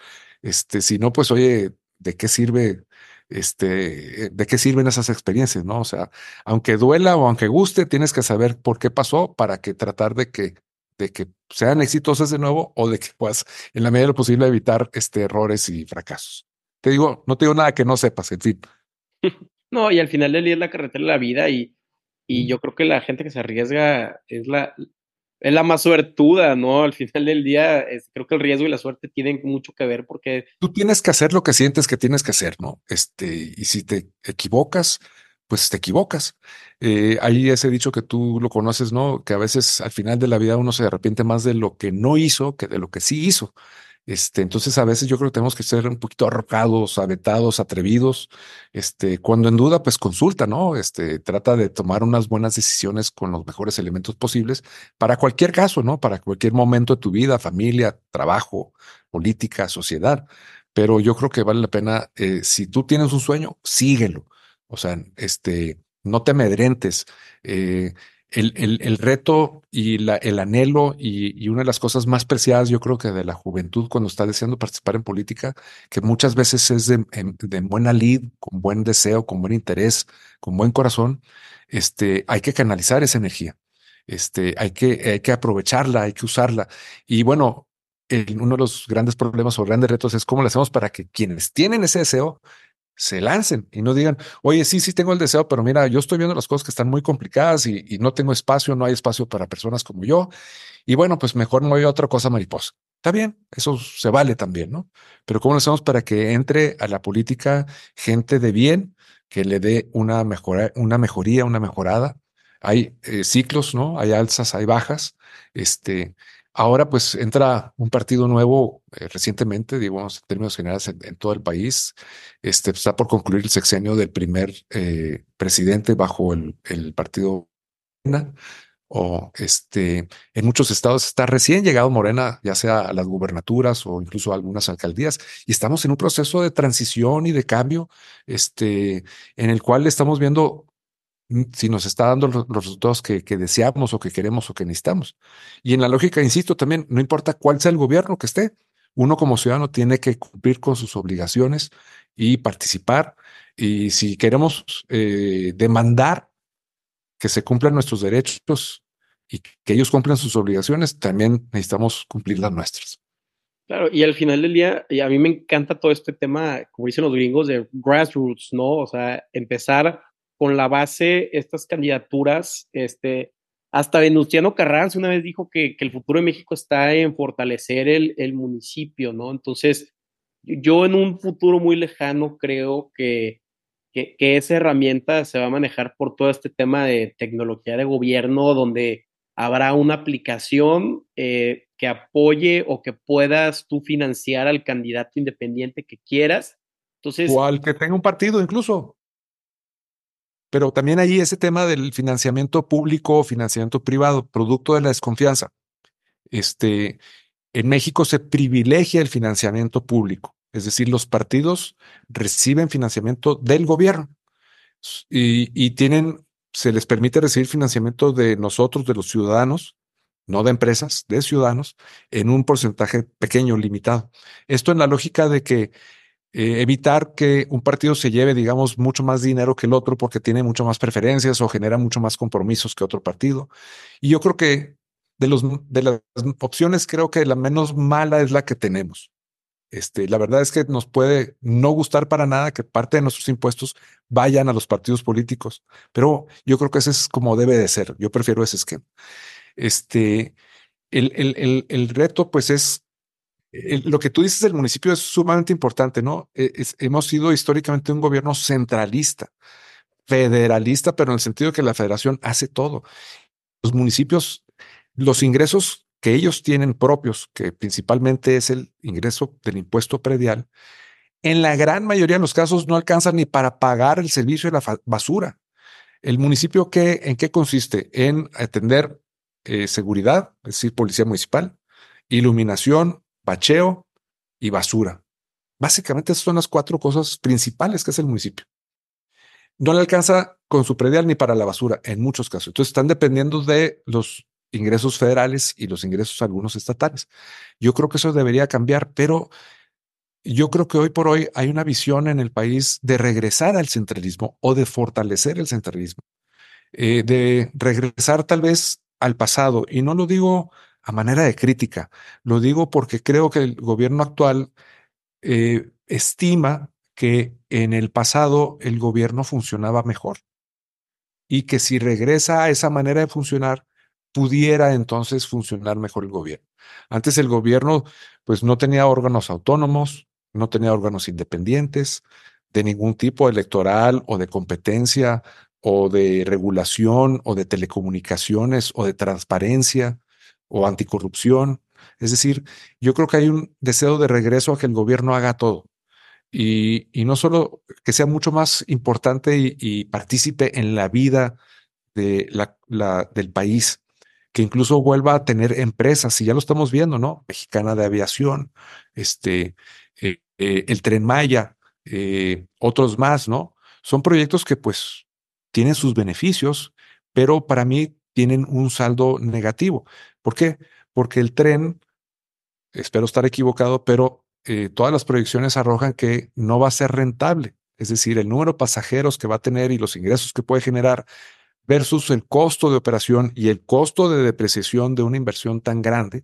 Este, si no, pues oye, ¿de qué sirve? Este, ¿de qué sirven esas experiencias? No, o sea, aunque duela o aunque guste, tienes que saber por qué pasó para que tratar de que de que sean exitosas de nuevo o de que puedas, en la medida de lo posible, evitar este, errores y fracasos. Te digo, no te digo nada que no sepas, en fin. No, y al final del día es la carretera de la vida y, y yo creo que la gente que se arriesga es la, es la más suertuda, ¿no? Al final del día, creo que el riesgo y la suerte tienen mucho que ver porque... Tú tienes que hacer lo que sientes que tienes que hacer, ¿no? Este, y si te equivocas, pues te equivocas. Eh, ahí ese dicho que tú lo conoces, ¿no? Que a veces al final de la vida uno se arrepiente más de lo que no hizo que de lo que sí hizo. Este, entonces a veces yo creo que tenemos que ser un poquito arrocados, avetados, atrevidos. Este, cuando en duda, pues consulta, ¿no? Este, trata de tomar unas buenas decisiones con los mejores elementos posibles para cualquier caso, ¿no? Para cualquier momento de tu vida, familia, trabajo, política, sociedad. Pero yo creo que vale la pena, eh, si tú tienes un sueño, síguelo o sea, este, no te amedrentes. Eh, el, el, reto y la, el anhelo y, y, una de las cosas más preciadas, yo creo que de la juventud cuando está deseando participar en política, que muchas veces es de, de buena lid, con buen deseo, con buen interés, con buen corazón, este, hay que canalizar esa energía. Este, hay que, hay que aprovecharla, hay que usarla. Y bueno, uno de los grandes problemas o grandes retos es cómo lo hacemos para que quienes tienen ese deseo se lancen y no digan, oye, sí, sí tengo el deseo, pero mira, yo estoy viendo las cosas que están muy complicadas y, no tengo espacio, no hay espacio para personas como yo. Y bueno, pues mejor no voy otra cosa mariposa. Está bien, eso se vale también, ¿no? Pero ¿cómo lo hacemos para que entre a la política gente de bien, que le dé una, mejora, una mejoría, una mejorada? Hay eh, ciclos, ¿no? Hay alzas, hay bajas. Este, ahora pues entra un partido nuevo eh, recientemente, digamos, en términos generales en, todo el país. Este, está por concluir el sexenio del primer eh, presidente bajo el, el partido o este, en muchos estados está recién llegado Morena, ya sea a las gubernaturas o incluso a algunas alcaldías, y estamos en un proceso de transición y de cambio, este, en el cual estamos viendo si nos está dando los, resultados que, deseamos o que queremos o que necesitamos. Y en la lógica, insisto, también no importa cuál sea el gobierno que esté, uno como ciudadano tiene que cumplir con sus obligaciones y participar. Y si queremos eh, demandar que se cumplan nuestros derechos y que ellos cumplan sus obligaciones, también necesitamos cumplir las nuestras. Claro, y al final del día, a mí me encanta todo este tema, como dicen los gringos, de grassroots, ¿no? O sea, empezar con la base, estas candidaturas, este, hasta Venustiano Carranza una vez dijo que, el futuro de México está en fortalecer el, el, municipio, ¿no? Entonces, yo en un futuro muy lejano creo que que, esa herramienta se va a manejar por todo este tema de tecnología de gobierno, donde habrá una aplicación eh, que apoye o que puedas tú financiar al candidato independiente que quieras. Entonces, o al que tenga un partido incluso. Pero también ahí ese tema del financiamiento público o financiamiento privado, producto de la desconfianza. Este, en México se privilegia el financiamiento público. Es decir, los partidos reciben financiamiento del gobierno y, tienen, se les permite recibir financiamiento de nosotros, de los ciudadanos, no de empresas, de ciudadanos, en un porcentaje pequeño, limitado. Esto en la lógica de que eh, evitar que un partido se lleve, digamos, mucho más dinero que el otro porque tiene mucho más preferencias o genera mucho más compromisos que otro partido. Y yo creo que de, los, de las opciones, creo que la menos mala es la que tenemos. Este, la verdad es que nos puede no gustar para nada que parte de nuestros impuestos vayan a los partidos políticos, pero yo creo que ese es como debe de ser. Yo prefiero ese esquema. Este, el, el, el, reto, pues, es lo que tú dices del municipio es sumamente importante, ¿no? E, hemos sido históricamente un gobierno centralista, federalista, pero en el sentido de que la federación hace todo. Los municipios, los ingresos que ellos tienen propios, que principalmente es el ingreso del impuesto predial, en la gran mayoría de los casos no alcanzan ni para pagar el servicio de la basura. El municipio, ¿qué, ¿en qué consiste? En atender eh, seguridad, es decir, policía municipal, iluminación, bacheo y basura. Básicamente esas son las cuatro cosas principales que es el municipio. No le alcanza con su predial ni para la basura en muchos casos. Entonces están dependiendo de los ingresos federales y los ingresos algunos estatales. Yo creo que eso debería cambiar, pero yo creo que hoy por hoy hay una visión en el país de regresar al centralismo o de fortalecer el centralismo, eh, de regresar tal vez al pasado. Y no lo digo a manera de crítica, lo digo porque creo que el gobierno actual eh, estima que en el pasado el gobierno funcionaba mejor y que si regresa a esa manera de funcionar, pudiera entonces funcionar mejor el gobierno. Antes el gobierno pues no tenía órganos autónomos, no tenía órganos independientes de ningún tipo electoral o de competencia o de regulación o de telecomunicaciones o de transparencia o anticorrupción. Es decir, yo creo que hay un deseo de regreso a que el gobierno haga todo. Y, y no solo que sea mucho más importante y, partícipe en la vida de la, la, del país, que incluso vuelva a tener empresas, y ya lo estamos viendo, ¿no? Mexicana de Aviación, este, eh, eh, el Tren Maya, eh, otros más, ¿no? Son proyectos que pues tienen sus beneficios, pero para mí tienen un saldo negativo. ¿Por qué? Porque el tren, espero estar equivocado, pero todas las proyecciones arrojan que no va a ser rentable. Es decir, el número de pasajeros que va a tener y los ingresos que puede generar versus el costo de operación y el costo de depreciación de una inversión tan grande,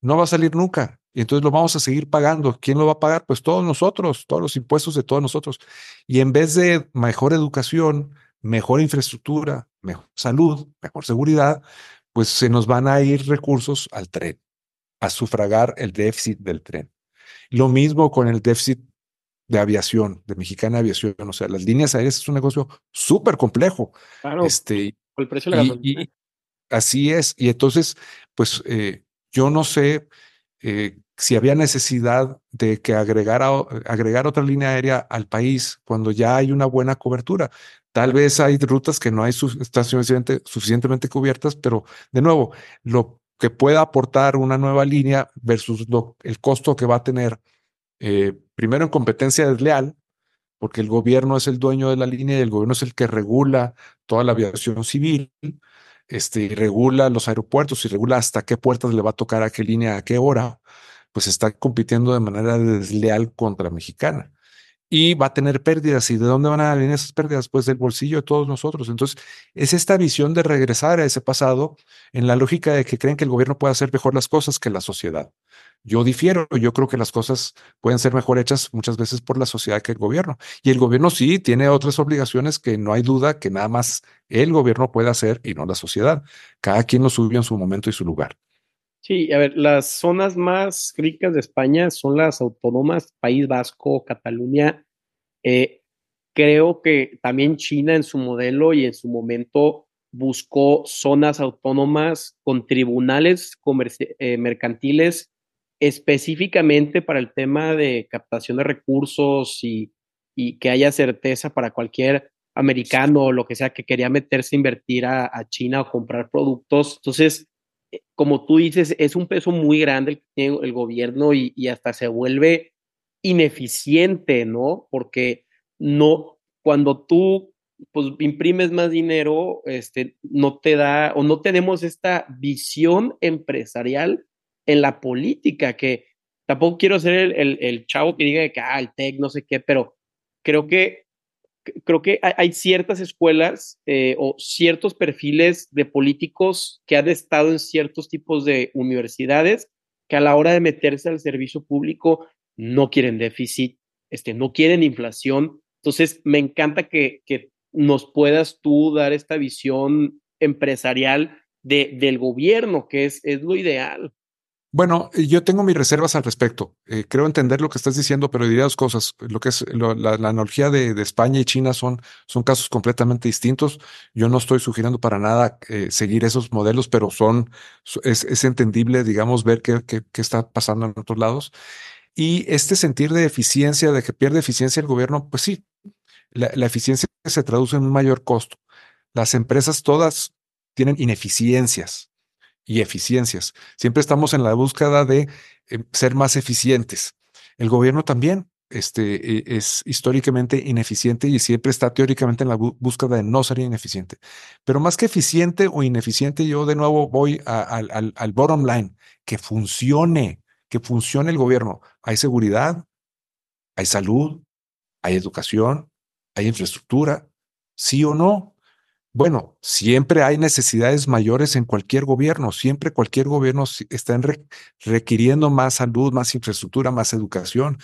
no va a salir nunca. Y entonces lo vamos a seguir pagando. ¿Quién lo va a pagar? Pues todos nosotros, todos los impuestos de todos nosotros. Y en vez de mejor educación, mejor infraestructura, mejor salud, mejor seguridad, pues se nos van a ir recursos al tren, a sufragar el déficit del tren. Lo mismo con el déficit de aviación, de Mexicana Aviación. O sea, las líneas aéreas es un negocio súper complejo. Claro, este, el precio de la y, así es. Y entonces, pues eh, yo no sé eh, si había necesidad de que agregara, agregar otra línea aérea al país cuando ya hay una buena cobertura. Tal vez hay rutas que no hay están suficientemente, cubiertas, pero de nuevo, lo que pueda aportar una nueva línea versus el costo que va a tener, eh, primero en competencia desleal, porque el gobierno es el dueño de la línea y el gobierno es el que regula toda la aviación civil, este, y regula los aeropuertos y regula hasta qué puertas le va a tocar a qué línea, a qué hora, pues está compitiendo de manera desleal contra Mexicana y va a tener pérdidas. ¿Y de dónde van a venir esas pérdidas? Pues del bolsillo de todos nosotros. Entonces, es esta visión de regresar a ese pasado en la lógica de que creen que el gobierno puede hacer mejor las cosas que la sociedad. Yo difiero, yo creo que las cosas pueden ser mejor hechas muchas veces por la sociedad que el gobierno. Y el gobierno sí tiene otras obligaciones que no hay duda que nada más el gobierno puede hacer y no la sociedad. Cada quien lo subió en su momento y su lugar. Sí, a ver, las zonas más ricas de España son las autónomas, País Vasco, Cataluña. Eh, creo que también China en su modelo y en su momento buscó zonas autónomas con tribunales eh, mercantiles específicamente para el tema de captación de recursos y, que haya certeza para cualquier americano o lo que sea que quería meterse a invertir a, a China o comprar productos. Entonces, como tú dices, es un peso muy grande el que tiene el gobierno y, hasta se vuelve ineficiente, ¿no? Porque no, cuando tú pues imprimes más dinero, este, no te da o no tenemos esta visión empresarial en la política, que tampoco quiero ser el, el, chavo que diga que, ah, el TEC, no sé qué, pero creo que creo que hay ciertas escuelas eh, o ciertos perfiles de políticos que han estado en ciertos tipos de universidades que a la hora de meterse al servicio público no quieren déficit, este, no quieren inflación. Entonces, me encanta que, que nos puedas tú dar esta visión empresarial de, del gobierno, que es, es lo ideal. Bueno, eh, yo tengo mis reservas al respecto. Eh, creo entender lo que estás diciendo, pero diría dos cosas. Lo que es la, analogía de, España y China son, casos completamente distintos. Yo no estoy sugiriendo para nada eh, seguir esos modelos, pero son, es, entendible, digamos, ver qué, está pasando en otros lados. Y este sentir de eficiencia, de que pierde eficiencia el gobierno, pues sí, la, la eficiencia se traduce en un mayor costo. Las empresas todas tienen ineficiencias y eficiencias. Siempre estamos en la búsqueda de eh, ser más eficientes. El gobierno también este, e, es históricamente ineficiente y siempre está teóricamente en la búsqueda de no ser ineficiente. Pero más que eficiente o ineficiente, yo de nuevo voy al, al bottom line, que funcione, que funcione el gobierno. Hay seguridad, hay salud, hay educación, hay infraestructura, sí o no. Bueno, siempre hay necesidades mayores en cualquier gobierno, siempre cualquier gobierno está requiriendo más salud, más infraestructura, más educación.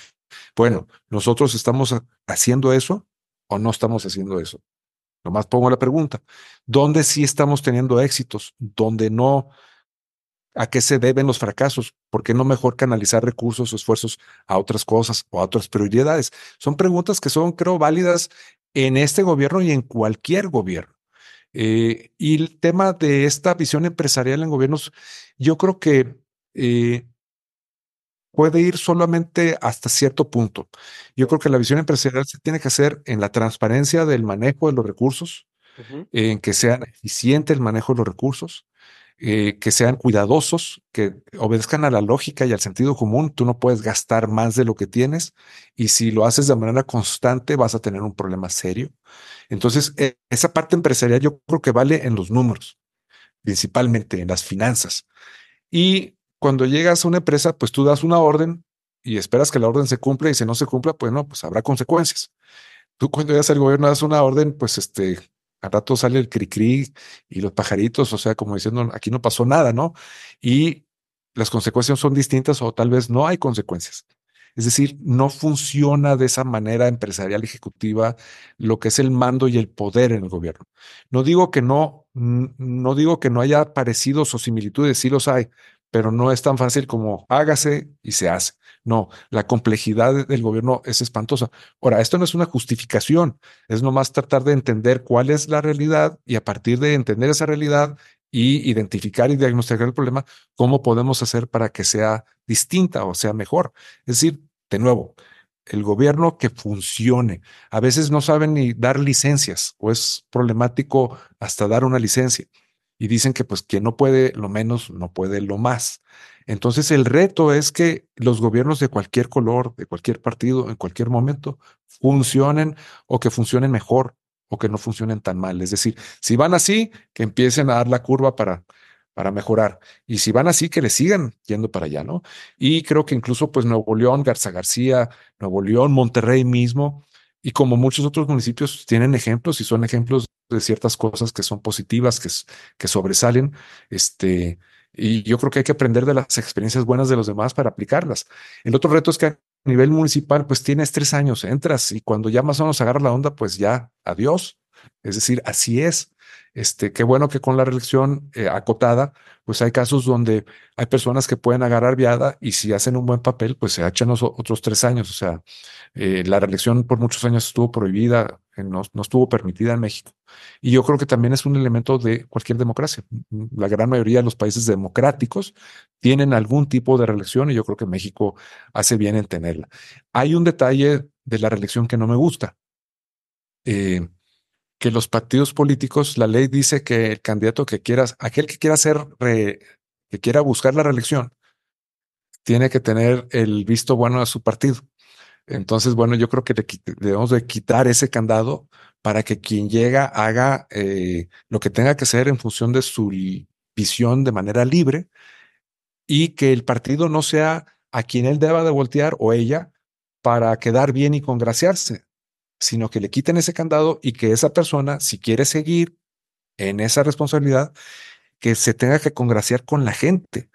Bueno, nosotros estamos haciendo eso o no estamos haciendo eso. Nomás pongo la pregunta, ¿dónde sí estamos teniendo éxitos? ¿Dónde no? ¿A qué se deben los fracasos? ¿Por qué no mejor canalizar recursos o esfuerzos a otras cosas o a otras prioridades? Son preguntas que son, creo, válidas en este gobierno y en cualquier gobierno. Eh, y el tema de esta visión empresarial en gobiernos, yo creo que eh, puede ir solamente hasta cierto punto. Yo creo que la visión empresarial se tiene que hacer en la transparencia del manejo de los recursos, en que sea eficiente el manejo de los recursos, eh, que sean cuidadosos, que obedezcan a la lógica y al sentido común. Tú no puedes gastar más de lo que tienes y si lo haces de manera constante vas a tener un problema serio. Entonces, e, esa parte empresarial yo creo que vale en los números, principalmente en las finanzas. Y cuando llegas a una empresa, pues tú das una orden y esperas que la orden se cumpla y si no se cumpla, pues no, pues habrá consecuencias. Tú cuando llegas al gobierno das una orden, pues este, al rato sale el cri-cri y los pajaritos, o sea, como diciendo, aquí no pasó nada, ¿no? Y las consecuencias son distintas o tal vez no hay consecuencias. Es decir, no funciona de esa manera empresarial ejecutiva lo que es el mando y el poder en el gobierno. No digo que no, no digo que no haya parecidos o similitudes, sí los hay, pero no es tan fácil como hágase y se hace. No, la complejidad del gobierno es espantosa. Ahora, esto no es una justificación, es nomás tratar de entender cuál es la realidad y a partir de entender esa realidad y identificar y diagnosticar el problema, cómo podemos hacer para que sea distinta o sea mejor. Es decir, de nuevo, el gobierno que funcione. A veces no saben ni dar licencias o es problemático hasta dar una licencia. Y dicen que pues quien no puede lo menos, no puede lo más. Entonces el reto es que los gobiernos de cualquier color, de cualquier partido, en cualquier momento, funcionen o que funcionen mejor o que no funcionen tan mal. Es decir, si van así, que empiecen a dar la curva para para mejorar. Y si van así, que le sigan yendo para allá, ¿no? Y creo que incluso pues Nuevo León, Garza García, Nuevo León, Monterrey mismo, y como muchos otros municipios tienen ejemplos y son ejemplos de ciertas cosas que son positivas, que, sobresalen, este, y yo creo que hay que aprender de las experiencias buenas de los demás para aplicarlas. El otro reto es que a nivel municipal, pues tienes tres años, entras y cuando ya más o menos agarras la onda, pues ya, adiós. Es decir, así es. Este, qué bueno que con la reelección eh, acotada, pues hay casos donde hay personas que pueden agarrar viada y si hacen un buen papel, pues se echan otros tres años. O sea, eh, la reelección por muchos años estuvo prohibida, eh, no, no, estuvo permitida en México. Y yo creo que también es un elemento de cualquier democracia. La gran mayoría de los países democráticos tienen algún tipo de reelección y yo creo que México hace bien en tenerla. Hay un detalle de la reelección que no me gusta. Eh, que los partidos políticos, la ley dice que el candidato que quieras, aquel que quiera hacer, que quiera buscar la reelección, tiene que tener el visto bueno de su partido. Entonces, bueno, yo creo que debemos de quitar ese candado para que quien llega haga eh, lo que tenga que hacer en función de su visión de manera libre y que el partido no sea a quien él deba de voltear o ella para quedar bien y congraciarse sino que le quiten ese candado y que esa persona, si quiere seguir en esa responsabilidad, que se tenga que congraciar con la gente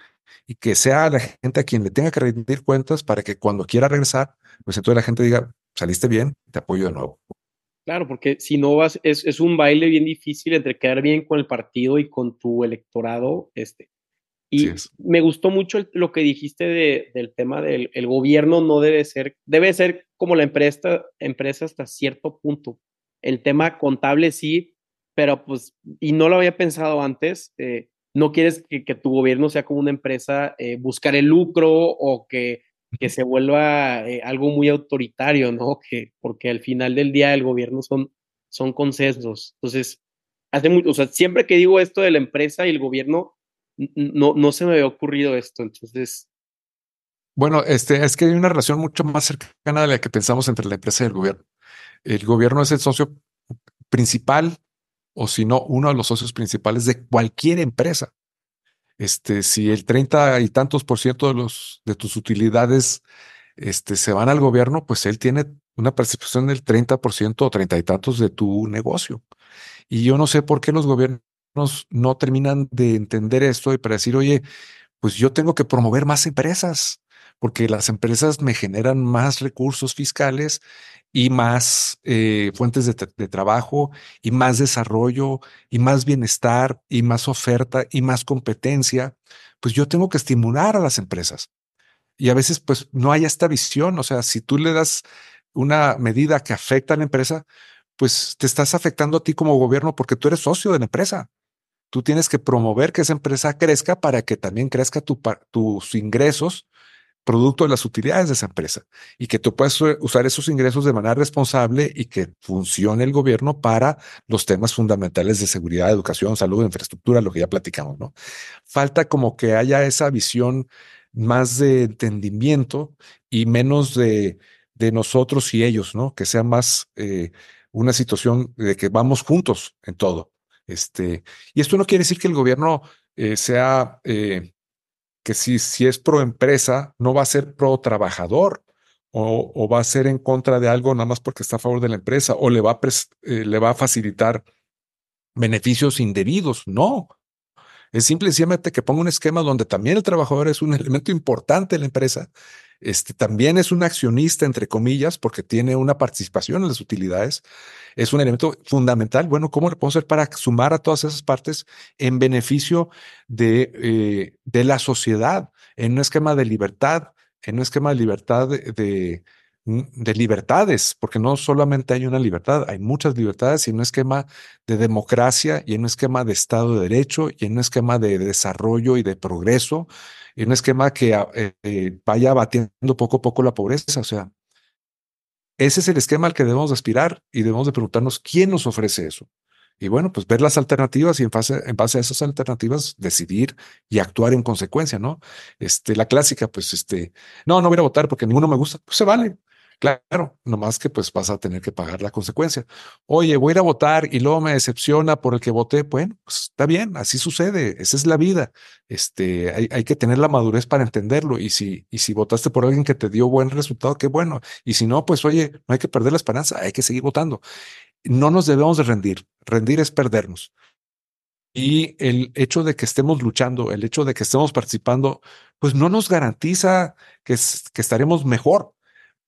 y que sea la gente a quien le tenga que rendir cuentas para que cuando quiera regresar, pues entonces la gente diga, saliste bien, te apoyo de nuevo. Claro, porque si no vas, es, es un baile bien difícil entre quedar bien con el partido y con tu electorado, este, y me gustó mucho lo que dijiste de, del tema del el gobierno no debe ser, debe ser como la empresa, empresa hasta cierto punto. El tema contable sí, pero pues, y no lo había pensado antes, eh, no quieres que, que, tu gobierno sea como una empresa, eh, buscar el lucro o que, que se vuelva eh, algo muy autoritario, ¿no? Que, porque al final del día el gobierno son, son consensos. Entonces, hace mucho, o sea, siempre que digo esto de la empresa y el gobierno, no, no se me había ocurrido esto, entonces... Bueno, este, es que hay una relación mucho más cercana de la que pensamos entre la empresa y el gobierno. El gobierno es el socio principal, o si no, uno de los socios principales de cualquier empresa. Este, si el 30 y tantos por ciento de los de tus utilidades este, se van al gobierno, pues él tiene una percepción del 30 por ciento o 30 y tantos de tu negocio. Y yo no sé por qué los gobiernos no terminan de entender esto y para decir, oye, pues yo tengo que promover más empresas, porque las empresas me generan más recursos fiscales y más eh, fuentes de, de, trabajo y más desarrollo y más bienestar y más oferta y más competencia, pues yo tengo que estimular a las empresas. Y a veces pues no hay esta visión, o sea, si tú le das una medida que afecta a la empresa, pues te estás afectando a ti como gobierno porque tú eres socio de la empresa. Tú tienes que promover que esa empresa crezca para que también crezca tu, tus ingresos producto de las utilidades de esa empresa y que tú puedas usar esos ingresos de manera responsable y que funcione el gobierno para los temas fundamentales de seguridad, educación, salud, infraestructura, lo que ya platicamos, ¿no? Falta como que haya esa visión más de entendimiento y menos de, de nosotros y ellos, ¿no? Que sea más eh, una situación de que vamos juntos en todo. Este, y esto no quiere decir que el gobierno eh, sea eh, que si, si es pro empresa, no va a ser pro trabajador o, va a ser en contra de algo nada más porque está a favor de la empresa o le va a, eh, le va a facilitar beneficios indebidos, no. Es simplemente que ponga un esquema donde también el trabajador es un elemento importante en la empresa, este, también es un accionista, entre comillas, porque tiene una participación en las utilidades, es un elemento fundamental. Bueno, ¿cómo le podemos hacer para sumar a todas esas partes en beneficio de, eh, de la sociedad, en un esquema de libertad, en un esquema de libertad de de libertades, porque no solamente hay una libertad, hay muchas libertades y un esquema de democracia y un esquema de Estado de Derecho y un esquema de desarrollo y de progreso, y un esquema que eh, eh, vaya abatiendo poco a poco la pobreza. O sea, ese es el esquema al que debemos aspirar y debemos de preguntarnos quién nos ofrece eso. Y bueno, pues ver las alternativas y en base, en base a esas alternativas decidir y actuar en consecuencia, ¿no? Este, la clásica, pues, este, no, no voy a votar porque ninguno me gusta, pues se vale. Claro, nomás que pues vas a tener que pagar la consecuencia. Oye, voy a ir a votar y luego me decepciona por el que voté. Bueno, pues está bien, así sucede, esa es la vida. Este, hay, hay, que tener la madurez para entenderlo. Y si, y si votaste por alguien que te dio buen resultado, qué bueno. Y si no, pues oye, no hay que perder la esperanza, hay que seguir votando. No nos debemos de rendir. Rendir es perdernos. Y el hecho de que estemos luchando, el hecho de que estemos participando, pues no nos garantiza que, que estaremos mejor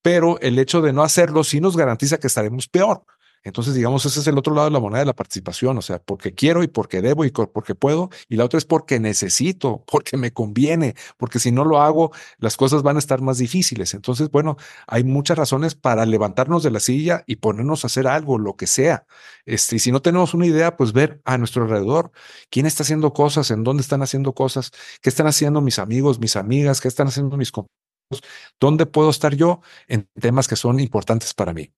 pero el hecho de no hacerlo sí nos garantiza que estaremos peor. Entonces, digamos, ese es el otro lado de la moneda de la participación, o sea, porque quiero y porque debo y porque puedo, y la otra es porque necesito, porque me conviene, porque si no lo hago, las cosas van a estar más difíciles. Entonces, bueno, hay muchas razones para levantarnos de la silla y ponernos a hacer algo, lo que sea. Este, y si no tenemos una idea, pues ver a nuestro alrededor quién está haciendo cosas, en dónde están haciendo cosas, qué están haciendo mis amigos, mis amigas, qué están haciendo mis compañeros ¿Dónde puedo estar yo en temas que son importantes para mí?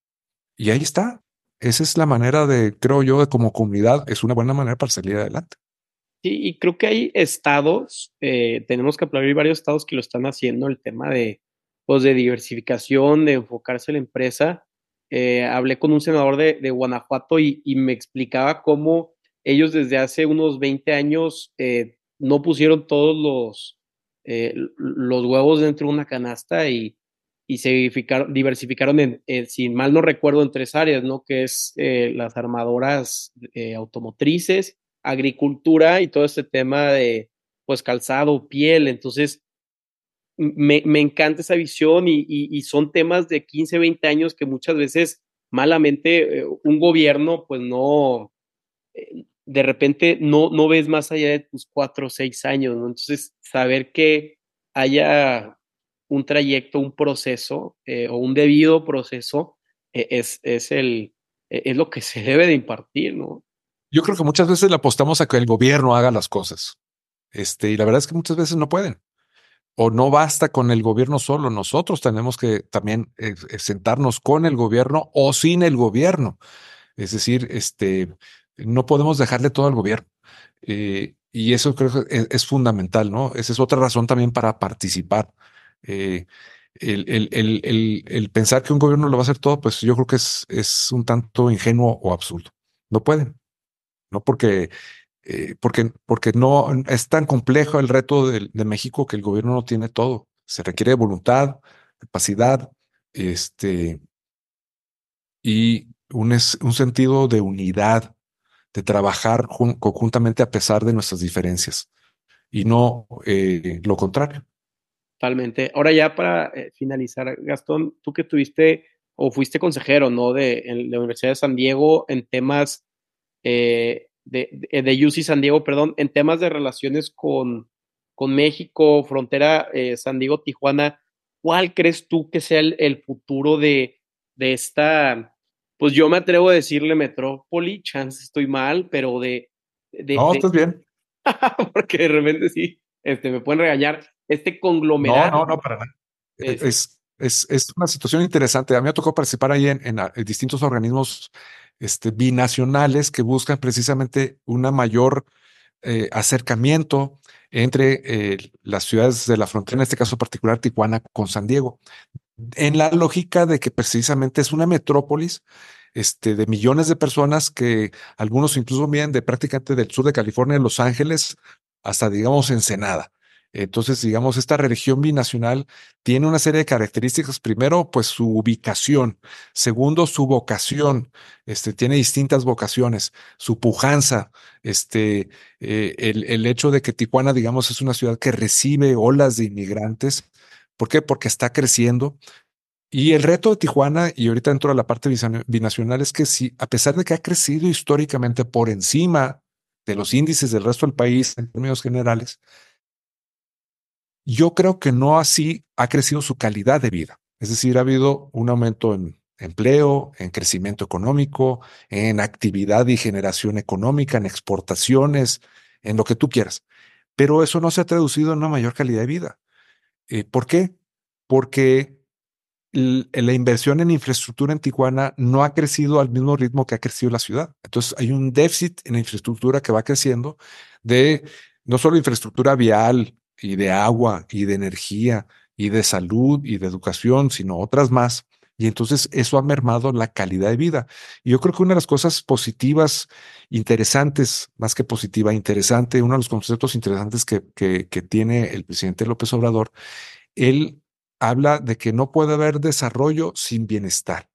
Y ahí está. Esa es la manera de, creo yo, de como comunidad, es una buena manera para salir adelante. Sí, y creo que hay estados, eh, tenemos que aplaudir varios estados que lo están haciendo, el tema de, pues, de diversificación, de enfocarse en la empresa. Eh, hablé con un senador de, de Guanajuato y, me explicaba cómo ellos desde hace unos 20 años eh, no pusieron todos los, eh, los huevos dentro de una canasta y, y se diversificaron, en, si mal no recuerdo, en tres áreas, ¿no? Que es eh, las armadoras eh, automotrices, agricultura y todo este tema de, pues, calzado, piel. Entonces, me, me encanta esa visión y, y, son temas de 15, 20 años que muchas veces malamente un gobierno, pues, no, de repente no, no ves más allá de tus cuatro o seis años, ¿no? Entonces, saber que haya un trayecto, un proceso eh, o un debido proceso eh, es, es, el, eh, es lo que se debe de impartir, ¿no? Yo creo que muchas veces le apostamos a que el gobierno haga las cosas. Este, y la verdad es que muchas veces no pueden. O no basta con el gobierno solo. Nosotros tenemos que también sentarnos con el gobierno o sin el gobierno. Es decir, este, no podemos dejarle todo al gobierno. Eh, y eso creo que es, fundamental, ¿no? Esa es otra razón también para participar. Eh, el, el, el, pensar que un gobierno lo va a hacer todo, pues yo creo que es, es un tanto ingenuo o absurdo. No pueden, no porque, eh, porque, porque no es tan complejo el reto de, de, México que el gobierno no tiene todo. Se requiere voluntad, capacidad, este, y un, es, un sentido de unidad de trabajar conjuntamente a pesar de nuestras diferencias y no eh, lo contrario. Totalmente. Ahora ya para eh, finalizar, Gastón, tú que tuviste o fuiste consejero, ¿no? De, la Universidad de San Diego en temas eh, de, de, de UC San Diego, perdón, en temas de relaciones con, con México, frontera San Diego-Tijuana, ¿cuál crees tú que sea el, el futuro de, de esta pues yo me atrevo a decirle Metrópoli, chance estoy mal, pero de... de no, estás bien. porque de repente sí, este, me pueden regañar. Este conglomerado. No, no, no, para nada. Es, es, es, una situación interesante. A mí me tocó participar ahí en, en, en distintos organismos este, binacionales que buscan precisamente una mayor eh, acercamiento entre eh, las ciudades de la frontera, en este caso particular Tijuana con San Diego en la lógica de que precisamente es una metrópolis este, de millones de personas que algunos incluso vienen de prácticamente del sur de California, Los Ángeles, hasta digamos Ensenada. Entonces, digamos, esta región binacional tiene una serie de características. Primero, pues su ubicación. Segundo, su vocación. Este, tiene distintas vocaciones. Su pujanza. Este, eh, el hecho de que Tijuana, digamos, es una ciudad que recibe olas de inmigrantes. ¿Por qué? Porque está creciendo. Y el reto de Tijuana, y ahorita dentro de la parte binacional, es que si, a pesar de que ha crecido históricamente por encima de los índices del resto del país en términos generales, yo creo que no así ha crecido su calidad de vida. Es decir, ha habido un aumento en empleo, en crecimiento económico, en actividad y generación económica, en exportaciones, en lo que tú quieras. Pero eso no se ha traducido en una mayor calidad de vida. Eh, ¿Por qué? Porque la inversión en infraestructura en Tijuana no ha crecido al mismo ritmo que ha crecido la ciudad. Entonces hay un déficit en la infraestructura que va creciendo de no solo infraestructura vial, y de agua y de energía y de salud y de educación, sino otras más. Y entonces eso ha mermado la calidad de vida. Y yo creo que una de las cosas positivas, interesantes, más que positiva, interesante, uno de los conceptos interesantes que, tiene el presidente López Obrador, él habla de que no puede haber desarrollo sin bienestar.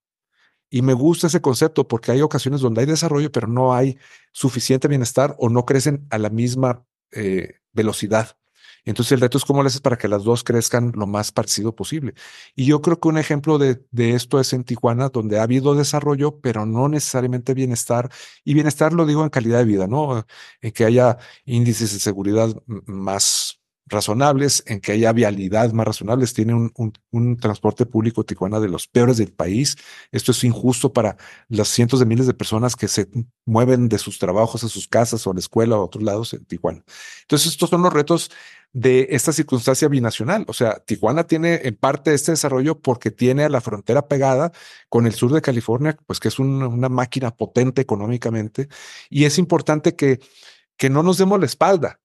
Y me gusta ese concepto porque hay ocasiones donde hay desarrollo, pero no hay suficiente bienestar o no crecen a la misma eh, velocidad. Entonces el reto es cómo le haces para que las dos crezcan lo más parecido posible. Y yo creo que un ejemplo de, de, esto es en Tijuana, donde ha habido desarrollo, pero no necesariamente bienestar. Y bienestar lo digo en calidad de vida, ¿no? En que haya índices de seguridad más razonables, en que haya vialidad más razonables. Tiene un, un, transporte público Tijuana de los peores del país. Esto es injusto para los cientos de miles de personas que se mueven de sus trabajos a sus casas o a la escuela o a otros lados en Tijuana. Entonces, estos son los retos de esta circunstancia binacional. O sea, Tijuana tiene en parte este desarrollo porque tiene a la frontera pegada con el sur de California, pues que es un, una máquina potente económicamente. Y es importante que, que no nos demos la espalda.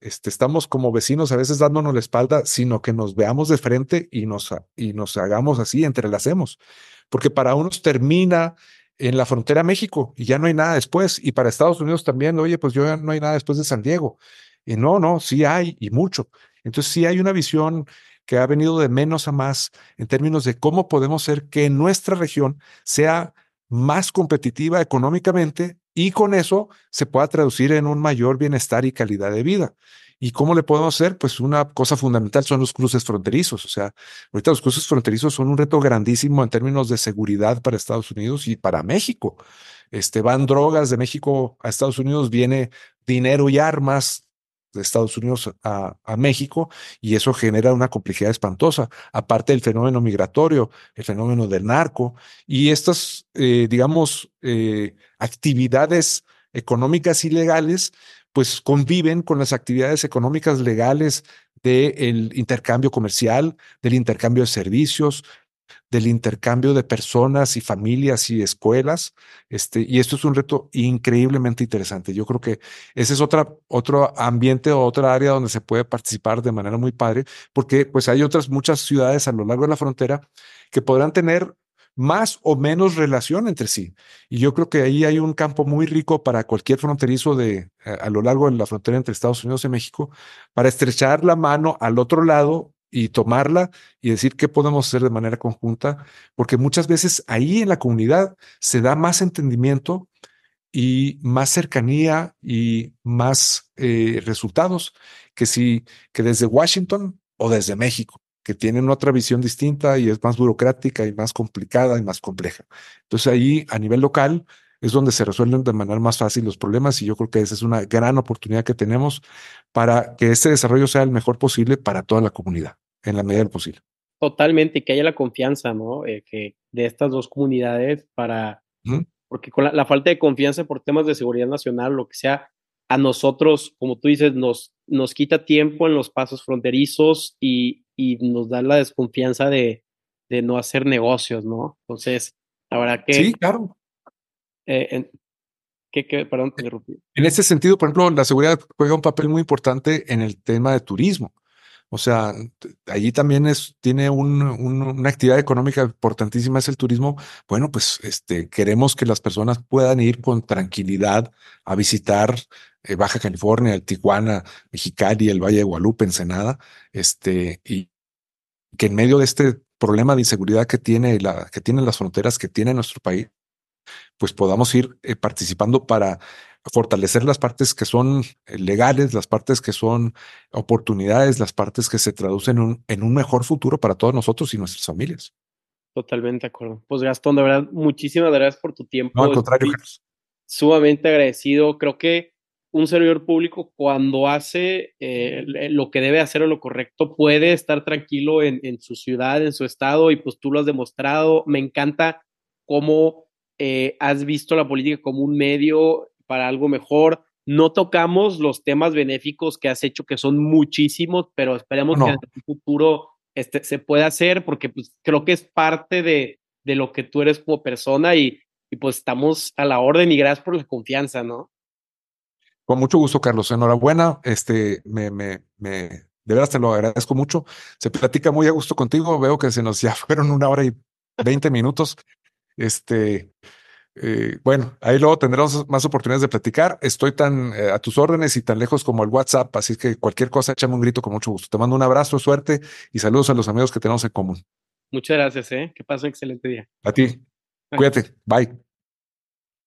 Este, estamos como vecinos a veces dándonos la espalda, sino que nos veamos de frente y nos, y nos hagamos así, entrelacemos. Porque para unos termina en la frontera México y ya no hay nada después. Y para Estados Unidos también, oye, pues yo ya no hay nada después de San Diego. Y no, no, sí hay y mucho. Entonces sí hay una visión que ha venido de menos a más en términos de cómo podemos hacer que nuestra región sea más competitiva económicamente y con eso se pueda traducir en un mayor bienestar y calidad de vida. ¿Y cómo le podemos hacer? Pues una cosa fundamental son los cruces fronterizos. O sea, ahorita los cruces fronterizos son un reto grandísimo en términos de seguridad para Estados Unidos y para México. Este, van drogas de México a Estados Unidos, viene dinero y armas de Estados Unidos a, a, México y eso genera una complejidad espantosa, aparte del fenómeno migratorio, el fenómeno del narco y estas, eh, digamos, eh, actividades económicas ilegales, pues conviven con las actividades económicas legales del intercambio comercial, del intercambio de servicios, del intercambio de personas y familias y escuelas. Este, y esto es un reto increíblemente interesante. Yo creo que ese es otra, otro ambiente o otra área donde se puede participar de manera muy padre, porque pues hay otras muchas ciudades a lo largo de la frontera que podrán tener más o menos relación entre sí. Y yo creo que ahí hay un campo muy rico para cualquier fronterizo de a, a lo largo de la frontera entre Estados Unidos y México para estrechar la mano al otro lado y tomarla y decir qué podemos hacer de manera conjunta, porque muchas veces ahí en la comunidad se da más entendimiento y más cercanía y más eh, resultados que si que desde Washington o desde México, que tienen otra visión distinta y es más burocrática y más complicada y más compleja. Entonces ahí a nivel local es donde se resuelven de manera más fácil los problemas y yo creo que esa es una gran oportunidad que tenemos para que este desarrollo sea el mejor posible para toda la comunidad en la medida del posible. Totalmente, que haya la confianza, ¿no? Eh, que de estas dos comunidades para, ¿Mm? porque con la, la, falta de confianza por temas de seguridad nacional, lo que sea, a nosotros, como tú dices, nos, nos quita tiempo en los pasos fronterizos y, y nos da la desconfianza de, de, no hacer negocios, ¿no? Entonces, habrá que... Sí, claro. Eh, en, ¿Qué, qué, perdón, te interrumpí. En ese sentido, por ejemplo, la seguridad juega un papel muy importante en el tema de turismo. O sea, allí también es, tiene un, un, una actividad económica importantísima, es el turismo. Bueno, pues este, queremos que las personas puedan ir con tranquilidad a visitar eh, Baja California, el Tijuana, Mexicali, el Valle de Guadalupe, Ensenada, este, y que en medio de este problema de inseguridad que tiene la, que tienen las fronteras que tiene nuestro país, pues podamos ir eh, participando para fortalecer las partes que son eh, legales, las partes que son oportunidades, las partes que se traducen en un, en un mejor futuro para todos nosotros y nuestras familias. Totalmente de acuerdo. Pues Gastón, de verdad, muchísimas gracias por tu tiempo. No, al contrario, Carlos. Sumamente agradecido. Creo que un servidor público cuando hace eh, lo que debe hacer o lo correcto puede estar tranquilo en, en, su ciudad, en su estado y pues tú lo has demostrado. Me encanta cómo eh, has visto la política como un medio para algo mejor. No tocamos los temas benéficos que has hecho, que son muchísimos, pero esperemos no. que en el futuro este, se pueda hacer, porque pues, creo que es parte de, de lo que tú eres como persona y, y, pues estamos a la orden y gracias por la confianza, ¿no? Con mucho gusto, Carlos. Enhorabuena. Este, me, me, me, de veras te lo agradezco mucho. Se platica muy a gusto contigo. Veo que se nos ya fueron una hora y veinte minutos. Este, eh, bueno, ahí luego tendremos más oportunidades de platicar. Estoy tan eh, a tus órdenes y tan lejos como el WhatsApp, así que cualquier cosa, échame un grito con mucho gusto. Te mando un abrazo, suerte y saludos a los amigos que tenemos en común. Muchas gracias, ¿eh? Que pase un excelente día. A ti. Cuídate. Bye.